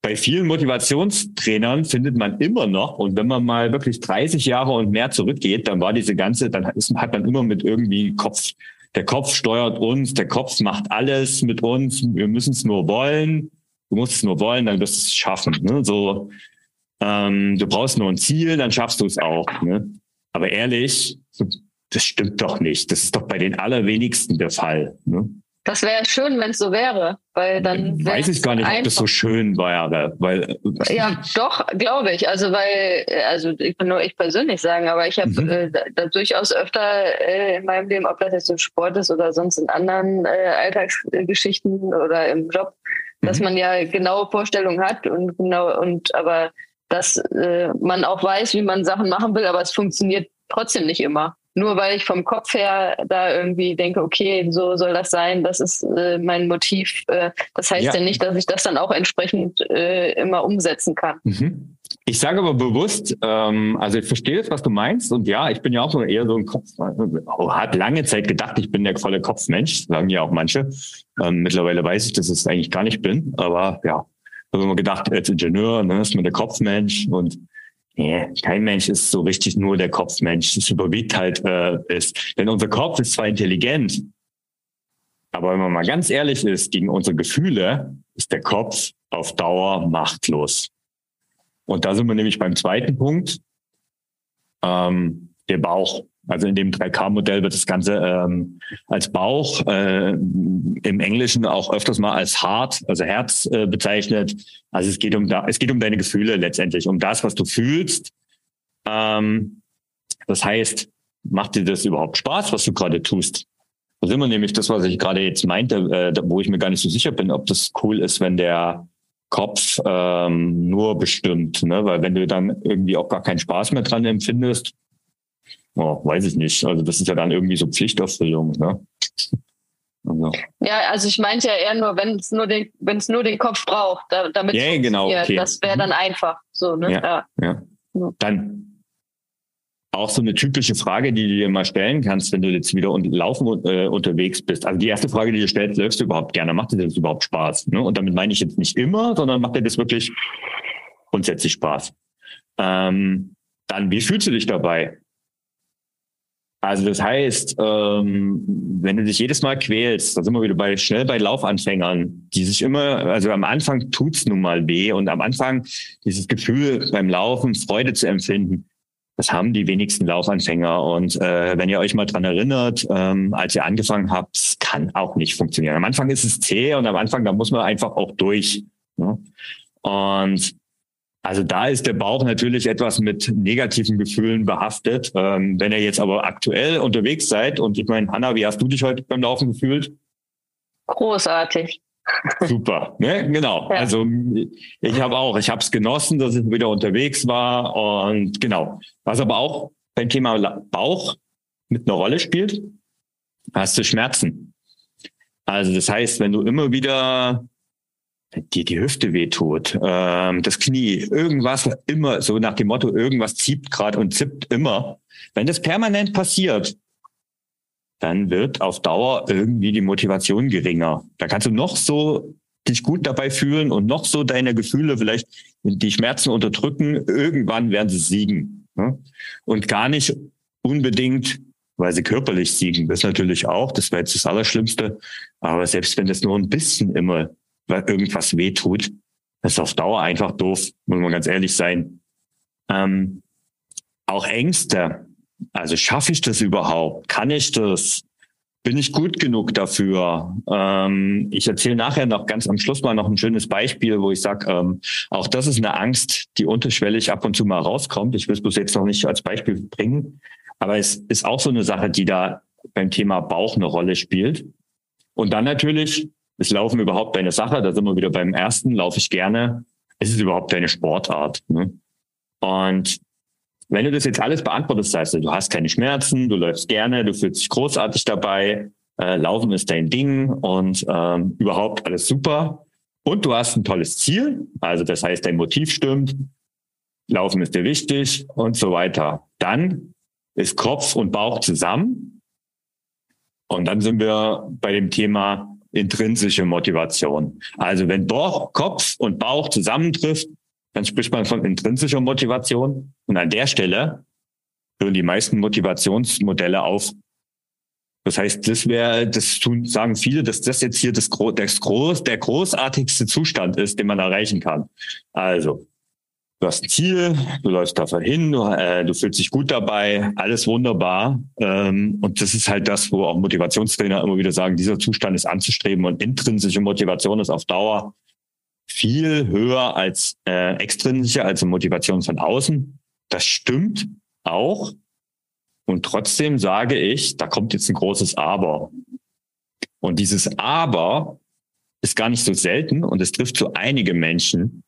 bei vielen Motivationstrainern findet man immer noch, und wenn man mal wirklich 30 Jahre und mehr zurückgeht, dann war diese ganze, dann hat man immer mit irgendwie Kopf, der Kopf steuert uns, der Kopf macht alles mit uns, wir müssen es nur wollen, du musst es nur wollen, dann wirst du es schaffen. Ne? So, ähm, du brauchst nur ein Ziel, dann schaffst du es auch. Ne? Aber ehrlich, das stimmt doch nicht. Das ist doch bei den allerwenigsten der Fall. Ne? Das wäre schön, wenn es so wäre, weil dann weiß ich gar nicht, einfach. ob das so schön wäre, weil ja, doch glaube ich. Also weil, also ich kann nur ich persönlich sagen, aber ich habe mhm. äh, da durchaus öfter äh, in meinem Leben, ob das jetzt im Sport ist oder sonst in anderen äh, Alltagsgeschichten oder im Job. Dass man ja genaue Vorstellungen hat und genau und aber dass äh, man auch weiß, wie man Sachen machen will, aber es funktioniert trotzdem nicht immer nur weil ich vom Kopf her da irgendwie denke, okay, so soll das sein, das ist äh, mein Motiv. Äh, das heißt ja. ja. nicht, dass ich das dann auch entsprechend äh, immer umsetzen kann. Mhm. Ich sage aber bewusst, ähm, also ich verstehe jetzt, was du meinst. Und ja, ich bin ja auch so eher so ein Kopf, oh, hat lange Zeit gedacht, ich bin der volle Kopfmensch, sagen ja auch manche. Ähm, mittlerweile weiß ich, dass ich es eigentlich gar nicht bin. Aber ja, habe immer gedacht, als Ingenieur ne, ist man der Kopfmensch und Nee, kein Mensch ist so richtig nur der Kopfmensch. Das überwiegt halt äh, ist. Denn unser Kopf ist zwar intelligent, aber wenn man mal ganz ehrlich ist, gegen unsere Gefühle ist der Kopf auf Dauer machtlos. Und da sind wir nämlich beim zweiten Punkt, ähm, der Bauch. Also in dem 3K-Modell wird das Ganze ähm, als Bauch, äh, im Englischen auch öfters mal als Heart, also Herz äh, bezeichnet. Also es geht um da, es geht um deine Gefühle letztendlich, um das, was du fühlst. Ähm, das heißt, macht dir das überhaupt Spaß, was du gerade tust? Das ist immer nämlich das, was ich gerade jetzt meinte, äh, wo ich mir gar nicht so sicher bin, ob das cool ist, wenn der Kopf ähm, nur bestimmt, ne? Weil wenn du dann irgendwie auch gar keinen Spaß mehr dran empfindest, oh, weiß ich nicht. Also das ist ja dann irgendwie so Pflichterfüllung, ne? Also. Ja, also ich meinte ja eher nur, wenn es nur den, wenn es nur den Kopf braucht, da, damit ja, genau, okay. das wäre dann einfach so, ne? Ja, ja. ja. Dann auch so eine typische Frage, die du dir mal stellen kannst, wenn du jetzt wieder und laufen äh, unterwegs bist. Also die erste Frage, die du stellst, läufst du überhaupt gerne? Macht dir das überhaupt Spaß? Ne? Und damit meine ich jetzt nicht immer, sondern macht dir das wirklich grundsätzlich Spaß? Ähm, dann, wie fühlst du dich dabei? Also das heißt, ähm, wenn du dich jedes Mal quälst, da sind wir wieder bei schnell bei Laufanfängern, die sich immer, also am Anfang tut's nun mal weh und am Anfang dieses Gefühl beim Laufen Freude zu empfinden, das haben die wenigsten Laufanfänger. Und äh, wenn ihr euch mal dran erinnert, ähm, als ihr angefangen habt, kann auch nicht funktionieren. Am Anfang ist es zäh und am Anfang, da muss man einfach auch durch. Ne? Und also da ist der Bauch natürlich etwas mit negativen Gefühlen behaftet. Ähm, wenn ihr jetzt aber aktuell unterwegs seid und ich meine, Hanna, wie hast du dich heute beim Laufen gefühlt? Großartig. Super, ne? genau. Ja. Also ich habe auch, ich habe es genossen, dass ich wieder unterwegs war und genau. Was aber auch beim Thema Bauch mit einer Rolle spielt, hast du Schmerzen. Also das heißt, wenn du immer wieder dir die Hüfte wehtut, ähm, das Knie, irgendwas immer so nach dem Motto, irgendwas zieht gerade und zippt immer. Wenn das permanent passiert, dann wird auf Dauer irgendwie die Motivation geringer. Da kannst du noch so dich gut dabei fühlen und noch so deine Gefühle vielleicht die Schmerzen unterdrücken. Irgendwann werden sie siegen. Ne? Und gar nicht unbedingt, weil sie körperlich siegen. Das natürlich auch. Das wäre jetzt das Allerschlimmste. Aber selbst wenn das nur ein bisschen immer irgendwas wehtut, das ist auf Dauer einfach doof, muss man ganz ehrlich sein. Ähm, auch Ängste, also schaffe ich das überhaupt? Kann ich das? Bin ich gut genug dafür? Ähm, ich erzähle nachher noch ganz am Schluss mal noch ein schönes Beispiel, wo ich sage, ähm, auch das ist eine Angst, die unterschwellig ab und zu mal rauskommt. Ich will es bloß jetzt noch nicht als Beispiel bringen, aber es ist auch so eine Sache, die da beim Thema Bauch eine Rolle spielt. Und dann natürlich, ist Laufen überhaupt deine Sache? Da sind wir wieder beim ersten, laufe ich gerne. Ist es überhaupt deine Sportart? Ne? Und wenn du das jetzt alles beantwortest, heißt du, du hast keine Schmerzen, du läufst gerne, du fühlst dich großartig dabei, äh, Laufen ist dein Ding und ähm, überhaupt alles super. Und du hast ein tolles Ziel, also das heißt, dein Motiv stimmt, Laufen ist dir wichtig und so weiter. Dann ist Kopf und Bauch zusammen. Und dann sind wir bei dem Thema intrinsische Motivation. Also wenn Bauch, Kopf und Bauch zusammentrifft, dann spricht man von intrinsischer Motivation. Und an der Stelle hören die meisten Motivationsmodelle auf. Das heißt, das wäre, das tun, sagen viele, dass das jetzt hier das, das groß, der großartigste Zustand ist, den man erreichen kann. Also, du hast ein Ziel, du läufst da hin, du, äh, du fühlst dich gut dabei, alles wunderbar. Ähm, und das ist halt das, wo auch Motivationstrainer immer wieder sagen, dieser Zustand ist anzustreben und intrinsische Motivation ist auf Dauer viel höher als äh, extrinsische, also Motivation von außen. Das stimmt auch. Und trotzdem sage ich, da kommt jetzt ein großes Aber. Und dieses Aber ist gar nicht so selten und es trifft so einige Menschen,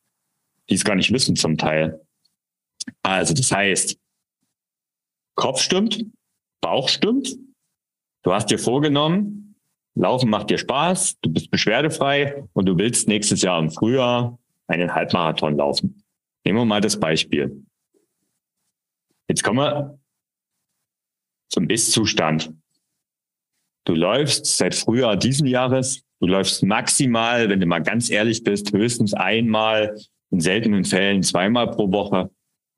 die es gar nicht wissen zum Teil. Also das heißt, Kopf stimmt, Bauch stimmt. Du hast dir vorgenommen, Laufen macht dir Spaß, du bist beschwerdefrei und du willst nächstes Jahr im Frühjahr einen Halbmarathon laufen. Nehmen wir mal das Beispiel. Jetzt kommen wir zum Ist-Zustand. Du läufst seit Frühjahr diesen Jahres, du läufst maximal, wenn du mal ganz ehrlich bist, höchstens einmal, in seltenen Fällen zweimal pro Woche.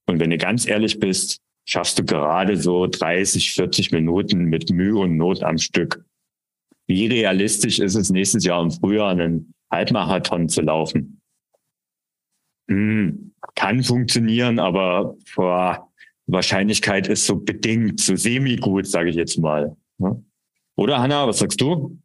Und wenn du ganz ehrlich bist, schaffst du gerade so 30, 40 Minuten mit Mühe und Not am Stück wie realistisch ist es, nächstes Jahr im Frühjahr einen Halbmarathon zu laufen? Hm, kann funktionieren, aber boah, Wahrscheinlichkeit ist so bedingt, so semi-gut, sage ich jetzt mal. Ne? Oder Hanna, was sagst du?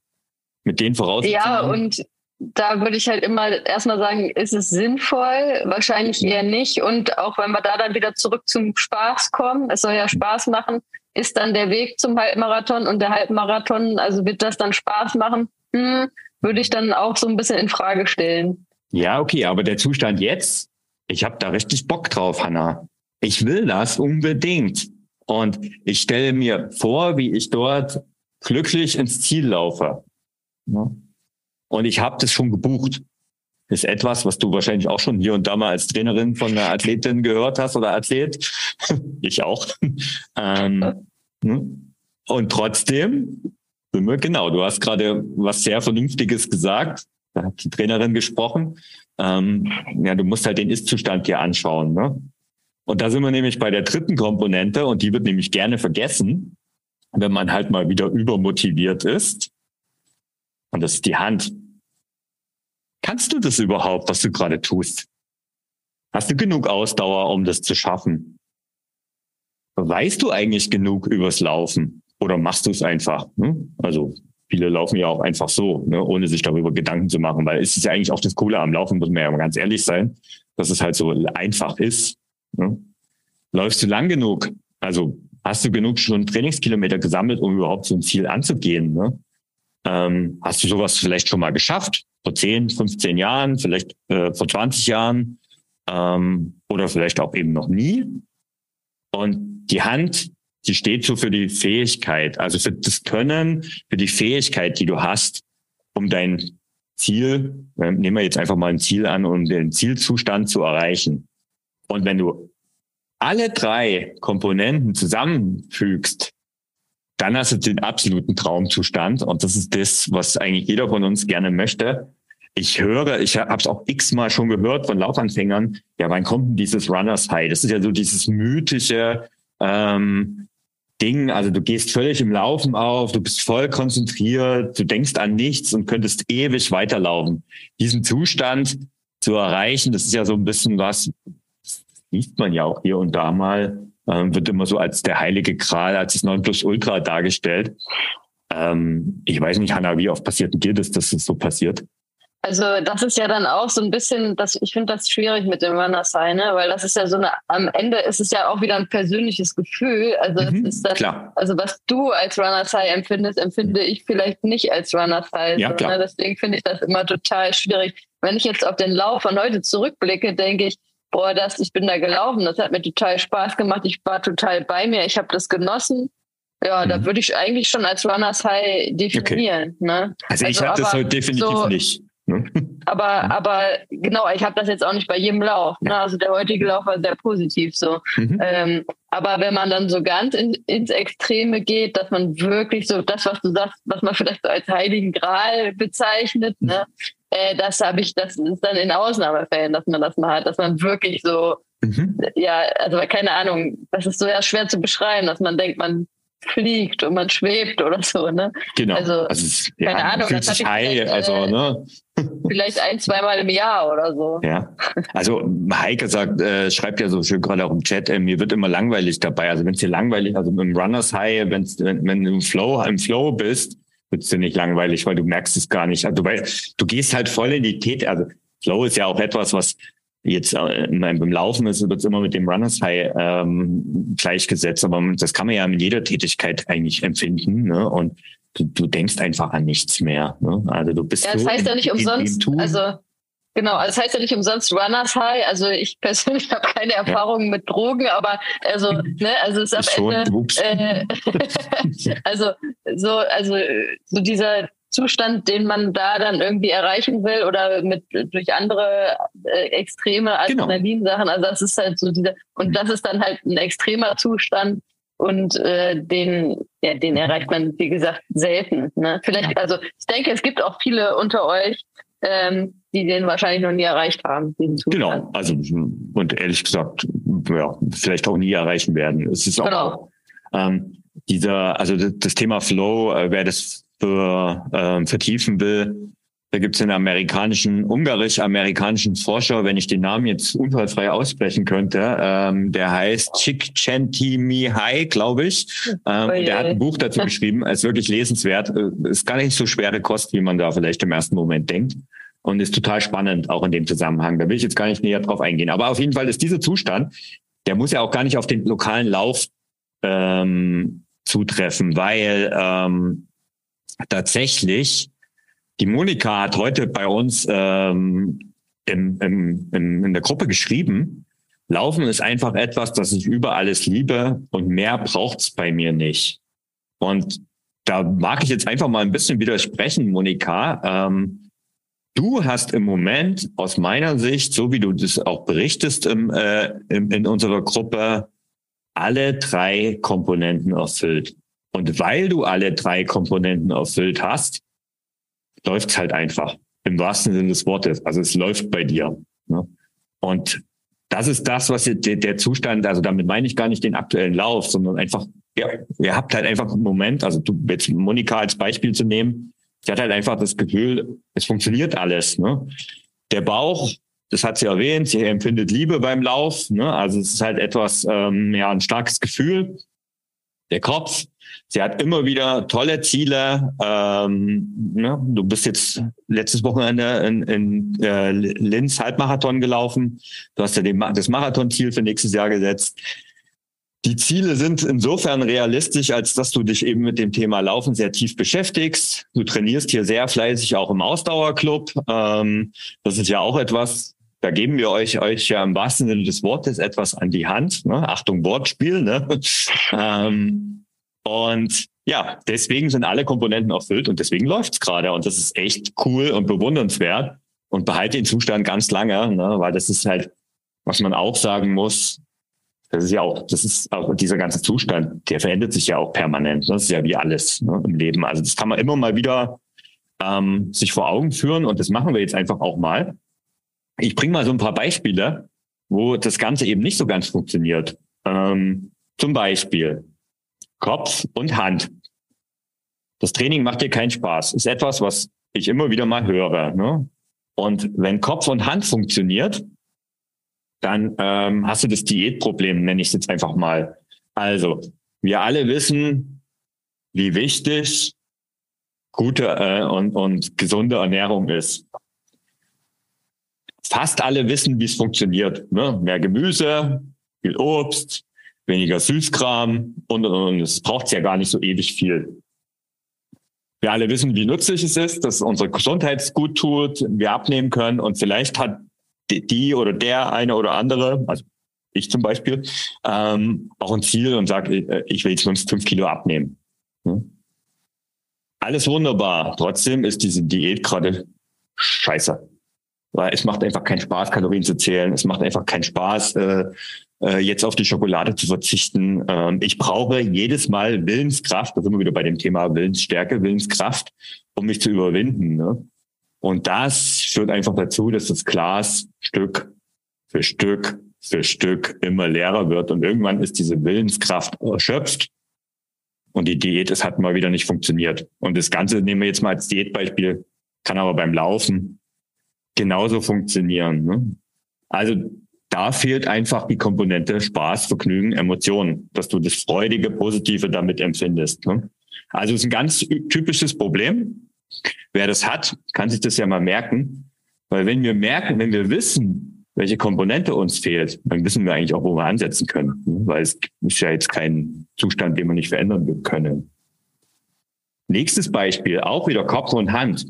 Mit den Voraussetzungen? Ja, und da würde ich halt immer erstmal sagen, ist es sinnvoll? Wahrscheinlich eher nicht. Und auch wenn wir da dann wieder zurück zum Spaß kommen, es soll ja Spaß machen, ist dann der Weg zum Halbmarathon und der Halbmarathon, also wird das dann Spaß machen? Hm, würde ich dann auch so ein bisschen in Frage stellen. Ja, okay, aber der Zustand jetzt, ich habe da richtig Bock drauf, Hanna. Ich will das unbedingt. Und ich stelle mir vor, wie ich dort glücklich ins Ziel laufe. Und ich habe das schon gebucht. Ist etwas, was du wahrscheinlich auch schon hier und da mal als Trainerin von einer Athletin gehört hast oder erzählt. ich auch. ähm? Und trotzdem, genau, du hast gerade was sehr Vernünftiges gesagt. Da hat die Trainerin gesprochen. Ähm, ja, du musst halt den Ist-Zustand dir anschauen. Ne? Und da sind wir nämlich bei der dritten Komponente und die wird nämlich gerne vergessen, wenn man halt mal wieder übermotiviert ist. Und das ist die Hand. Kannst du das überhaupt, was du gerade tust? Hast du genug Ausdauer, um das zu schaffen? Weißt du eigentlich genug übers Laufen? Oder machst du es einfach? Ne? Also viele laufen ja auch einfach so, ne, ohne sich darüber Gedanken zu machen, weil es ist ja eigentlich auch das Coole am Laufen, muss man ja mal ganz ehrlich sein, dass es halt so einfach ist. Ne? Läufst du lang genug? Also hast du genug schon Trainingskilometer gesammelt, um überhaupt so ein Ziel anzugehen? Ne? Ähm, hast du sowas vielleicht schon mal geschafft? Vor 10, 15 Jahren, vielleicht äh, vor 20 Jahren ähm, oder vielleicht auch eben noch nie? Und die Hand, die steht so für die Fähigkeit, also für das Können, für die Fähigkeit, die du hast, um dein Ziel, äh, nehmen wir jetzt einfach mal ein Ziel an, um den Zielzustand zu erreichen. Und wenn du alle drei Komponenten zusammenfügst, dann hast du den absoluten Traumzustand. Und das ist das, was eigentlich jeder von uns gerne möchte. Ich höre, ich habe es auch x-mal schon gehört von Laufanfängern, ja, wann kommt denn dieses Runners High? Das ist ja so dieses mythische ähm, Ding. Also du gehst völlig im Laufen auf, du bist voll konzentriert, du denkst an nichts und könntest ewig weiterlaufen. Diesen Zustand zu erreichen, das ist ja so ein bisschen was, liest man ja auch hier und da mal, ähm, wird immer so als der heilige Gral, als das Nonplusultra dargestellt. Ähm, ich weiß nicht, Hanna, wie oft passiert dir das, dass es so passiert? Also das ist ja dann auch so ein bisschen, das, ich finde das schwierig mit dem Runners High, ne? weil das ist ja so eine, am Ende ist es ja auch wieder ein persönliches Gefühl. Also mhm, ist das, klar. also was du als Runners High empfindest, empfinde ich vielleicht nicht als Runners High. Ja, so, klar. Ne? Deswegen finde ich das immer total schwierig. Wenn ich jetzt auf den Lauf von heute zurückblicke, denke ich, boah, das, ich bin da gelaufen, das hat mir total Spaß gemacht, ich war total bei mir, ich habe das genossen. Ja, mhm. da würde ich eigentlich schon als Runners High definieren. Okay. Ne? Also, also ich habe das heute definitiv so, nicht. Ne? Aber, mhm. aber genau, ich habe das jetzt auch nicht bei jedem Lauf. Ne? Also der heutige Lauf war sehr positiv so. Mhm. Ähm, aber wenn man dann so ganz in, ins Extreme geht, dass man wirklich so das, was du sagst, was man vielleicht so als Heiligen Gral bezeichnet, ne? äh, das habe ich, das ist dann in Ausnahmefällen, dass man das mal hat, dass man wirklich so, mhm. ja, also keine Ahnung, das ist so ja schwer zu beschreiben, dass man denkt, man fliegt und man schwebt oder so, ne? Genau. Also, also keine ja, Ahnung, fühlt sich high, also, äh, ne? Vielleicht ein, zweimal im Jahr oder so. Ja. Also Heike sagt, äh, schreibt ja so schön gerade auch im Chat, äh, mir wird immer langweilig dabei. Also wenn es dir langweilig, also im Runners High, wenn's, wenn, wenn du im Flow, im Flow bist, wird es dir nicht langweilig, weil du merkst es gar nicht. Also weil du gehst halt voll in die Tät. Also Flow ist ja auch etwas, was jetzt äh, beim Laufen ist, wird es immer mit dem Runners High ähm, gleichgesetzt. Aber das kann man ja in jeder Tätigkeit eigentlich empfinden. Ne? Und du, du denkst einfach an nichts mehr. Ne? Also du bist ja, das so heißt ja nicht umsonst. Also Genau, also das heißt ja nicht umsonst Runners High. Also ich persönlich habe keine Erfahrungen ja. mit Drogen, aber also, ne, also es ist am Ende äh, also so, also so dieser Zustand, den man da dann irgendwie erreichen will oder mit durch andere äh, extreme genau. Adrenalinsachen. Genau. Also das ist halt so dieser und das ist dann halt ein extremer Zustand und äh, den ja, den erreicht man wie gesagt selten. Ne? Vielleicht also ich denke, es gibt auch viele unter euch, ähm, die den wahrscheinlich noch nie erreicht haben. Genau, also und ehrlich gesagt, ja, vielleicht auch nie erreichen werden. Es ist auch, genau. ähm, dieser, also das Thema Flow, äh, wer das für, äh, vertiefen will, da gibt es einen amerikanischen, ungarisch-amerikanischen Forscher, wenn ich den Namen jetzt unfallfrei aussprechen könnte, ähm, der heißt Csikszentmihalyi, glaube ich. Ähm, der hat ein Buch dazu geschrieben, ist wirklich lesenswert. Äh, ist gar nicht so schwere Kost, wie man da vielleicht im ersten Moment denkt. Und ist total spannend, auch in dem Zusammenhang. Da will ich jetzt gar nicht näher drauf eingehen. Aber auf jeden Fall ist dieser Zustand, der muss ja auch gar nicht auf den lokalen Lauf ähm, zutreffen, weil ähm, tatsächlich die Monika hat heute bei uns ähm, im, im, im, in der Gruppe geschrieben, Laufen ist einfach etwas, das ich über alles liebe und mehr braucht's bei mir nicht. Und da mag ich jetzt einfach mal ein bisschen widersprechen, Monika. Ähm, du hast im Moment aus meiner Sicht, so wie du das auch berichtest im, äh, in, in unserer Gruppe, alle drei Komponenten erfüllt. Und weil du alle drei Komponenten erfüllt hast, läuft's halt einfach. Im wahrsten Sinne des Wortes. Also es läuft bei dir. Ne? Und das ist das, was der, der Zustand, also damit meine ich gar nicht den aktuellen Lauf, sondern einfach, ja, ihr habt halt einfach einen Moment, also du jetzt Monika als Beispiel zu nehmen, sie hat halt einfach das Gefühl, es funktioniert alles. Ne? Der Bauch, das hat sie erwähnt, sie empfindet Liebe beim Lauf, ne? also es ist halt etwas, ähm, ja, ein starkes Gefühl. Der Kopf, Sie hat immer wieder tolle Ziele. Ähm, ja, du bist jetzt letztes Wochenende in, in äh, Linz Halbmarathon gelaufen. Du hast ja den, das Marathonziel für nächstes Jahr gesetzt. Die Ziele sind insofern realistisch, als dass du dich eben mit dem Thema Laufen sehr tief beschäftigst. Du trainierst hier sehr fleißig auch im Ausdauerclub. Ähm, das ist ja auch etwas, da geben wir euch, euch ja im wahrsten Sinne des Wortes etwas an die Hand. Ne? Achtung, Wortspiel. Ne? ähm, und ja, deswegen sind alle Komponenten erfüllt und deswegen läuft's gerade. Und das ist echt cool und bewundernswert und behalte den Zustand ganz lange, ne? weil das ist halt, was man auch sagen muss, das ist ja auch, das ist auch dieser ganze Zustand, der verändert sich ja auch permanent. Das ist ja wie alles ne, im Leben. Also das kann man immer mal wieder ähm, sich vor Augen führen und das machen wir jetzt einfach auch mal. Ich bringe mal so ein paar Beispiele, wo das Ganze eben nicht so ganz funktioniert. Ähm, zum Beispiel, Kopf und Hand. Das Training macht dir keinen Spaß. Ist etwas, was ich immer wieder mal höre. Ne? Und wenn Kopf und Hand funktioniert, dann ähm, hast du das Diätproblem, nenne ich es jetzt einfach mal. Also, wir alle wissen, wie wichtig gute äh, und, und gesunde Ernährung ist. Fast alle wissen, wie es funktioniert. Ne? Mehr Gemüse, viel Obst, weniger Süßkram und, und, und es braucht ja gar nicht so ewig viel. Wir alle wissen, wie nützlich es ist, dass unsere Gesundheit gut tut, wir abnehmen können und vielleicht hat die oder der eine oder andere, also ich zum Beispiel, ähm, auch ein Ziel und sagt, äh, ich will jetzt fünf Kilo abnehmen. Hm? Alles wunderbar. Trotzdem ist diese Diät gerade scheiße. Weil es macht einfach keinen Spaß, Kalorien zu zählen. Es macht einfach keinen Spaß, äh, äh, jetzt auf die Schokolade zu verzichten. Ähm, ich brauche jedes Mal Willenskraft, da sind wir wieder bei dem Thema Willensstärke, Willenskraft, um mich zu überwinden. Ne? Und das führt einfach dazu, dass das Glas Stück für Stück für Stück immer leerer wird und irgendwann ist diese Willenskraft erschöpft und die Diät, es hat mal wieder nicht funktioniert. Und das Ganze nehmen wir jetzt mal als Diätbeispiel, kann aber beim Laufen genauso funktionieren. Ne? Also da fehlt einfach die Komponente Spaß, Vergnügen, Emotionen, dass du das Freudige, Positive damit empfindest. Ne? Also es ist ein ganz typisches Problem. Wer das hat, kann sich das ja mal merken. Weil wenn wir merken, wenn wir wissen, welche Komponente uns fehlt, dann wissen wir eigentlich auch, wo wir ansetzen können. Ne? Weil es ist ja jetzt kein Zustand, den wir nicht verändern können. Nächstes Beispiel, auch wieder Kopf und Hand.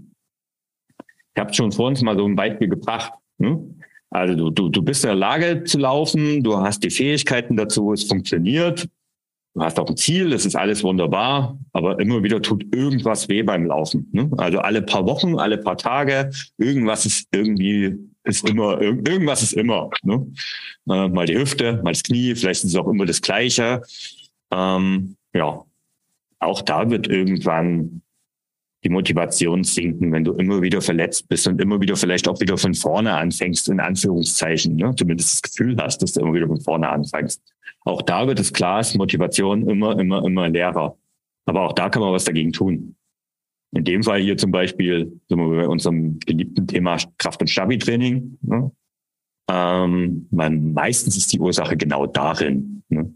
Ich habe schon vor uns mal so ein Beispiel gebracht. Ne? Also du, du, du bist in der Lage zu laufen, du hast die Fähigkeiten dazu, es funktioniert, du hast auch ein Ziel, das ist alles wunderbar, aber immer wieder tut irgendwas weh beim Laufen. Ne? Also alle paar Wochen, alle paar Tage, irgendwas ist irgendwie, ist immer, irgendwas ist immer. Ne? Äh, mal die Hüfte, mal das Knie, vielleicht ist es auch immer das Gleiche. Ähm, ja, auch da wird irgendwann die Motivation sinken, wenn du immer wieder verletzt bist und immer wieder vielleicht auch wieder von vorne anfängst, in Anführungszeichen, ne? zumindest das Gefühl hast, dass du immer wieder von vorne anfängst. Auch da wird es klar, ist Motivation immer, immer, immer leerer. Aber auch da kann man was dagegen tun. In dem Fall hier zum Beispiel sind wir bei unserem geliebten Thema Kraft- und Stabi-Training. Ne? Ähm, man, meistens ist die Ursache genau darin. Ne?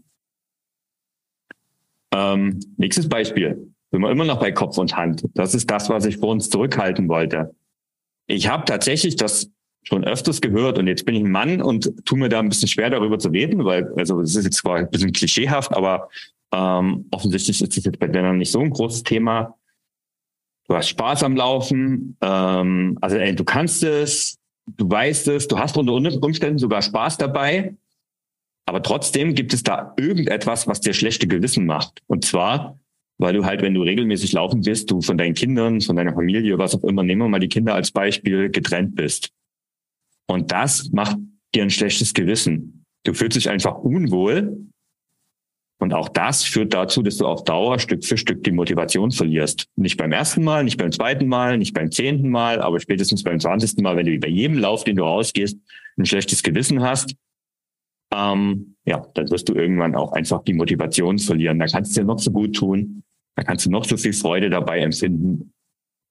Ähm, nächstes Beispiel sind wir immer noch bei Kopf und Hand. Das ist das, was ich vor uns zurückhalten wollte. Ich habe tatsächlich das schon öfters gehört und jetzt bin ich ein Mann und tu mir da ein bisschen schwer darüber zu reden, weil, also es ist jetzt zwar ein bisschen klischeehaft, aber ähm, offensichtlich ist das jetzt bei Männern nicht so ein großes Thema. Du hast Spaß am Laufen, ähm, also ey, du kannst es, du weißt es, du hast unter Umständen sogar Spaß dabei, aber trotzdem gibt es da irgendetwas, was dir schlechte Gewissen macht. Und zwar, weil du halt, wenn du regelmäßig laufen bist, du von deinen Kindern, von deiner Familie, was auch immer, nehmen wir mal die Kinder als Beispiel, getrennt bist. Und das macht dir ein schlechtes Gewissen. Du fühlst dich einfach unwohl. Und auch das führt dazu, dass du auf Dauer Stück für Stück die Motivation verlierst. Nicht beim ersten Mal, nicht beim zweiten Mal, nicht beim zehnten Mal, aber spätestens beim zwanzigsten Mal, wenn du bei jedem Lauf, den du rausgehst, ein schlechtes Gewissen hast, ähm, ja, dann wirst du irgendwann auch einfach die Motivation verlieren. Da kannst du dir noch so gut tun, da kannst du noch so viel Freude dabei empfinden.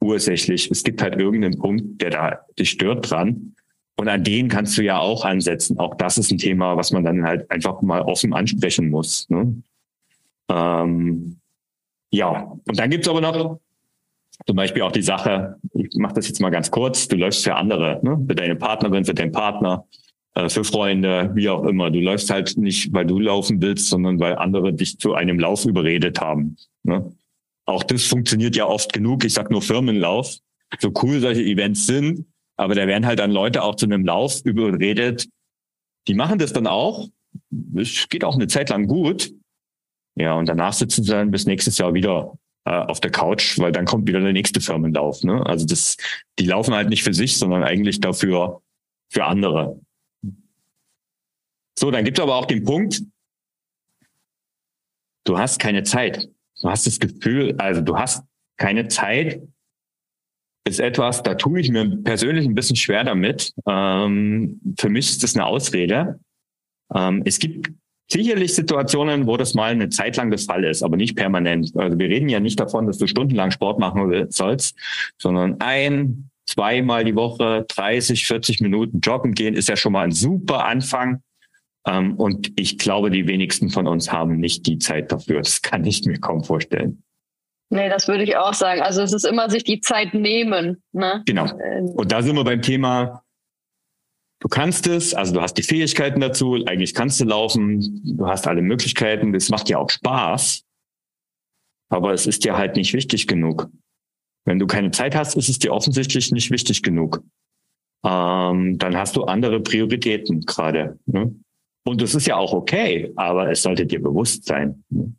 Ursächlich, es gibt halt irgendeinen Punkt, der da dich stört dran. Und an den kannst du ja auch ansetzen. Auch das ist ein Thema, was man dann halt einfach mal offen ansprechen muss. Ne? Ähm, ja, und dann gibt's aber noch zum Beispiel auch die Sache, ich mache das jetzt mal ganz kurz, du läufst für andere, ne? für deine Partnerin, für deinen Partner, für Freunde, wie auch immer. Du läufst halt nicht, weil du laufen willst, sondern weil andere dich zu einem Lauf überredet haben. Ne? Auch das funktioniert ja oft genug. Ich sag nur Firmenlauf. So cool solche Events sind, aber da werden halt dann Leute auch zu einem Lauf überredet. Die machen das dann auch. Es geht auch eine Zeit lang gut. Ja, und danach sitzen sie dann bis nächstes Jahr wieder äh, auf der Couch, weil dann kommt wieder der nächste Firmenlauf. Ne? Also das, die laufen halt nicht für sich, sondern eigentlich dafür für andere. So, dann gibt es aber auch den Punkt, du hast keine Zeit. Du hast das Gefühl, also du hast keine Zeit, ist etwas, da tue ich mir persönlich ein bisschen schwer damit. Ähm, für mich ist das eine Ausrede. Ähm, es gibt sicherlich Situationen, wo das mal eine Zeit lang der Fall ist, aber nicht permanent. Also wir reden ja nicht davon, dass du stundenlang Sport machen sollst, sondern ein, zweimal die Woche, 30, 40 Minuten joggen gehen ist ja schon mal ein super Anfang. Ähm, und ich glaube, die wenigsten von uns haben nicht die Zeit dafür. Das kann ich mir kaum vorstellen. Nee, das würde ich auch sagen. Also es ist immer sich die Zeit nehmen. Ne? Genau. Ähm. Und da sind wir beim Thema, du kannst es, also du hast die Fähigkeiten dazu, eigentlich kannst du laufen, du hast alle Möglichkeiten, das macht dir auch Spaß, aber es ist dir halt nicht wichtig genug. Wenn du keine Zeit hast, ist es dir offensichtlich nicht wichtig genug. Ähm, dann hast du andere Prioritäten gerade. Ne? Und das ist ja auch okay, aber es sollte dir bewusst sein. Ne?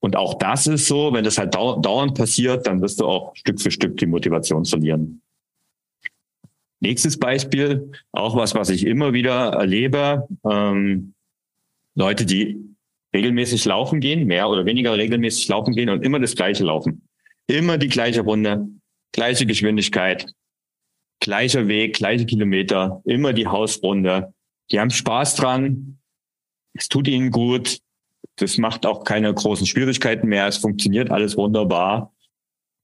Und auch das ist so, wenn das halt dauernd passiert, dann wirst du auch Stück für Stück die Motivation verlieren. Nächstes Beispiel, auch was, was ich immer wieder erlebe, ähm, Leute, die regelmäßig laufen gehen, mehr oder weniger regelmäßig laufen gehen und immer das gleiche laufen. Immer die gleiche Runde, gleiche Geschwindigkeit, gleicher Weg, gleiche Kilometer, immer die Hausrunde. Die haben Spaß dran, es tut ihnen gut, das macht auch keine großen Schwierigkeiten mehr. Es funktioniert alles wunderbar.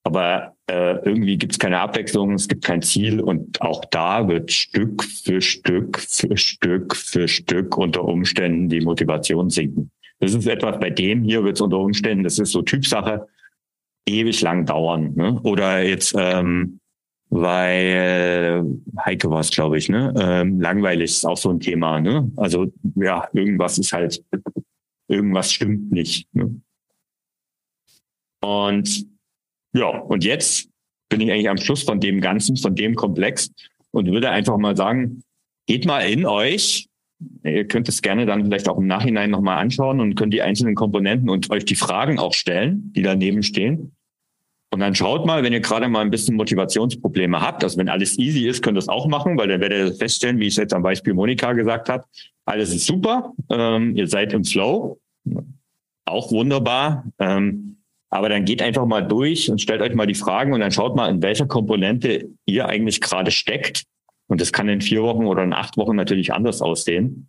Aber äh, irgendwie gibt es keine Abwechslung, es gibt kein Ziel und auch da wird Stück für Stück für Stück für Stück unter Umständen die Motivation sinken. Das ist etwas, bei dem hier wird es unter Umständen, das ist so Typsache, ewig lang dauern. Ne? Oder jetzt, ähm, weil Heike war es, glaube ich, ne? Ähm, langweilig ist auch so ein Thema. Ne? Also ja, irgendwas ist halt irgendwas stimmt nicht. Ne? Und ja, und jetzt bin ich eigentlich am Schluss von dem Ganzen, von dem Komplex und würde einfach mal sagen, geht mal in euch. Ihr könnt es gerne dann vielleicht auch im Nachhinein nochmal anschauen und könnt die einzelnen Komponenten und euch die Fragen auch stellen, die daneben stehen. Und dann schaut mal, wenn ihr gerade mal ein bisschen Motivationsprobleme habt, also wenn alles easy ist, könnt ihr es auch machen, weil dann werdet ihr feststellen, wie ich es jetzt am Beispiel Monika gesagt habe, alles ist super, ähm, ihr seid im Flow, auch wunderbar. Ähm, aber dann geht einfach mal durch und stellt euch mal die Fragen und dann schaut mal, in welcher Komponente ihr eigentlich gerade steckt. Und das kann in vier Wochen oder in acht Wochen natürlich anders aussehen.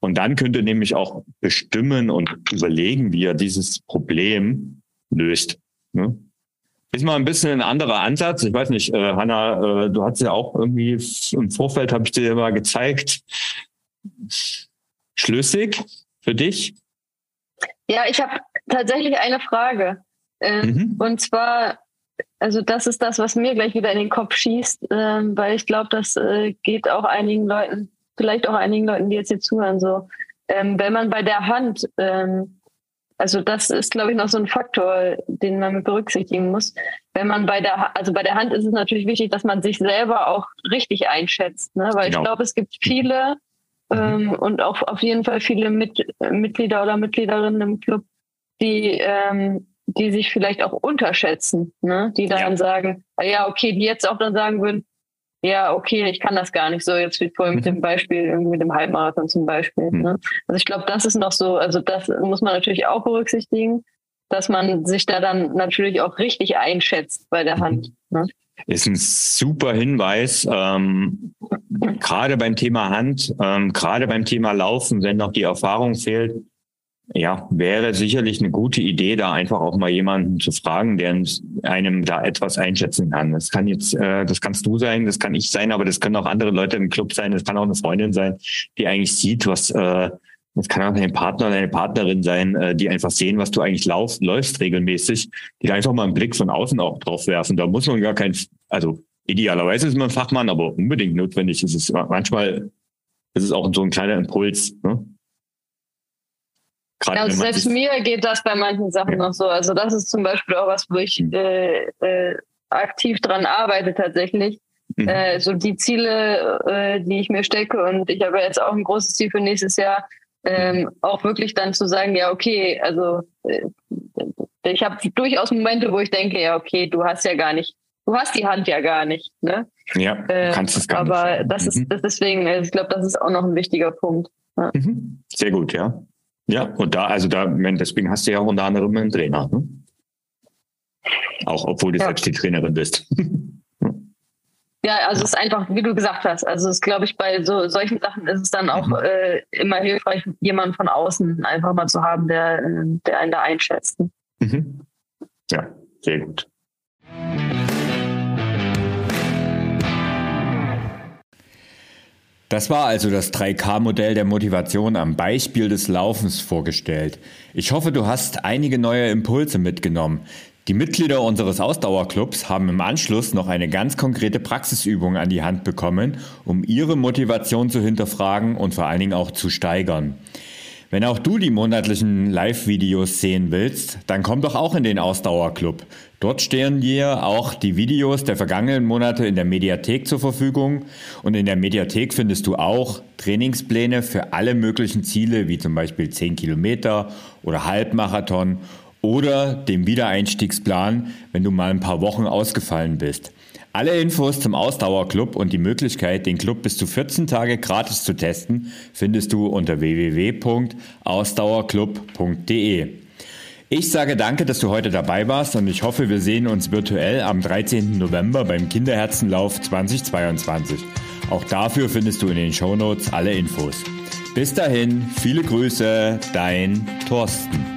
Und dann könnt ihr nämlich auch bestimmen und überlegen, wie ihr dieses Problem löst. Ne? Ist mal ein bisschen ein anderer Ansatz. Ich weiß nicht, äh, Hanna, äh, du hast ja auch irgendwie im Vorfeld, habe ich dir mal gezeigt, schlüssig für dich? Ja, ich habe tatsächlich eine Frage. Äh, mhm. Und zwar, also das ist das, was mir gleich wieder in den Kopf schießt, äh, weil ich glaube, das äh, geht auch einigen Leuten, vielleicht auch einigen Leuten, die jetzt hier zuhören, so. Ähm, wenn man bei der Hand, ähm, Also das ist, glaube ich, noch so ein Faktor, den man mit berücksichtigen muss. Wenn man bei der, also bei der Hand ist es natürlich wichtig, dass man sich selber auch richtig einschätzt, ne? Weil genau. ich glaube, es gibt viele mhm. ähm, und auch auf jeden Fall viele mit, Mitglieder oder Mitgliederinnen im Club, die ähm, die sich vielleicht auch unterschätzen, ne? die dann ja. sagen, ah ja, okay, die jetzt auch dann sagen würden, ja, okay, ich kann das gar nicht so, jetzt wie vorhin mit dem mhm. Beispiel, irgendwie mit dem Halbmarathon zum Beispiel. Mhm. Ne? Also ich glaube, das ist noch so, also das muss man natürlich auch berücksichtigen, dass man sich da dann natürlich auch richtig einschätzt bei der Hand. Ne? Ist ein super Hinweis, ähm, gerade beim Thema Hand, ähm, gerade beim Thema Laufen, wenn noch die Erfahrung fehlt, ja, wäre sicherlich eine gute Idee, da einfach auch mal jemanden zu fragen, der einem da etwas einschätzen kann. Das kann jetzt, äh, das kannst du sein, das kann ich sein, aber das können auch andere Leute im Club sein, das kann auch eine Freundin sein, die eigentlich sieht, was, äh, das kann auch dein Partner oder deine Partnerin sein, äh, die einfach sehen, was du eigentlich lauf, läufst regelmäßig, die da einfach mal einen Blick von außen auch drauf werfen. Da muss man gar kein, also idealerweise ist man Fachmann, aber unbedingt notwendig ist es manchmal ist es auch so ein kleiner Impuls. Ne? Ja, selbst mir geht das bei manchen Sachen ja. noch so. Also das ist zum Beispiel auch was, wo ich mhm. äh, äh, aktiv dran arbeite tatsächlich. Mhm. Äh, so die Ziele, äh, die ich mir stecke und ich habe jetzt auch ein großes Ziel für nächstes Jahr, ähm, mhm. auch wirklich dann zu sagen, ja okay, also äh, ich habe durchaus Momente, wo ich denke, ja okay, du hast ja gar nicht, du hast die Hand ja gar nicht, ne? Ja, du äh, kannst es gar aber nicht. Aber das ist das deswegen, also ich glaube, das ist auch noch ein wichtiger Punkt. Ja. Mhm. Sehr gut, ja. Ja, und da, also da, deswegen hast du ja auch unter anderem einen Trainer. Ne? Auch obwohl du ja. selbst die Trainerin bist. Ja, also es ist einfach, wie du gesagt hast, also es glaube ich, bei so solchen Sachen ist es dann auch mhm. äh, immer hilfreich, jemanden von außen einfach mal zu haben, der, der einen da einschätzt. Mhm. Ja, sehr gut. Das war also das 3K-Modell der Motivation am Beispiel des Laufens vorgestellt. Ich hoffe, du hast einige neue Impulse mitgenommen. Die Mitglieder unseres Ausdauerclubs haben im Anschluss noch eine ganz konkrete Praxisübung an die Hand bekommen, um ihre Motivation zu hinterfragen und vor allen Dingen auch zu steigern. Wenn auch du die monatlichen Live-Videos sehen willst, dann komm doch auch in den Ausdauerclub. Dort stehen dir auch die Videos der vergangenen Monate in der Mediathek zur Verfügung und in der Mediathek findest du auch Trainingspläne für alle möglichen Ziele, wie zum Beispiel 10 Kilometer oder Halbmarathon oder dem Wiedereinstiegsplan, wenn du mal ein paar Wochen ausgefallen bist. Alle Infos zum Ausdauerclub und die Möglichkeit, den Club bis zu 14 Tage gratis zu testen, findest du unter www.ausdauerclub.de. Ich sage danke, dass du heute dabei warst und ich hoffe, wir sehen uns virtuell am 13. November beim Kinderherzenlauf 2022. Auch dafür findest du in den Shownotes alle Infos. Bis dahin, viele Grüße, dein Thorsten.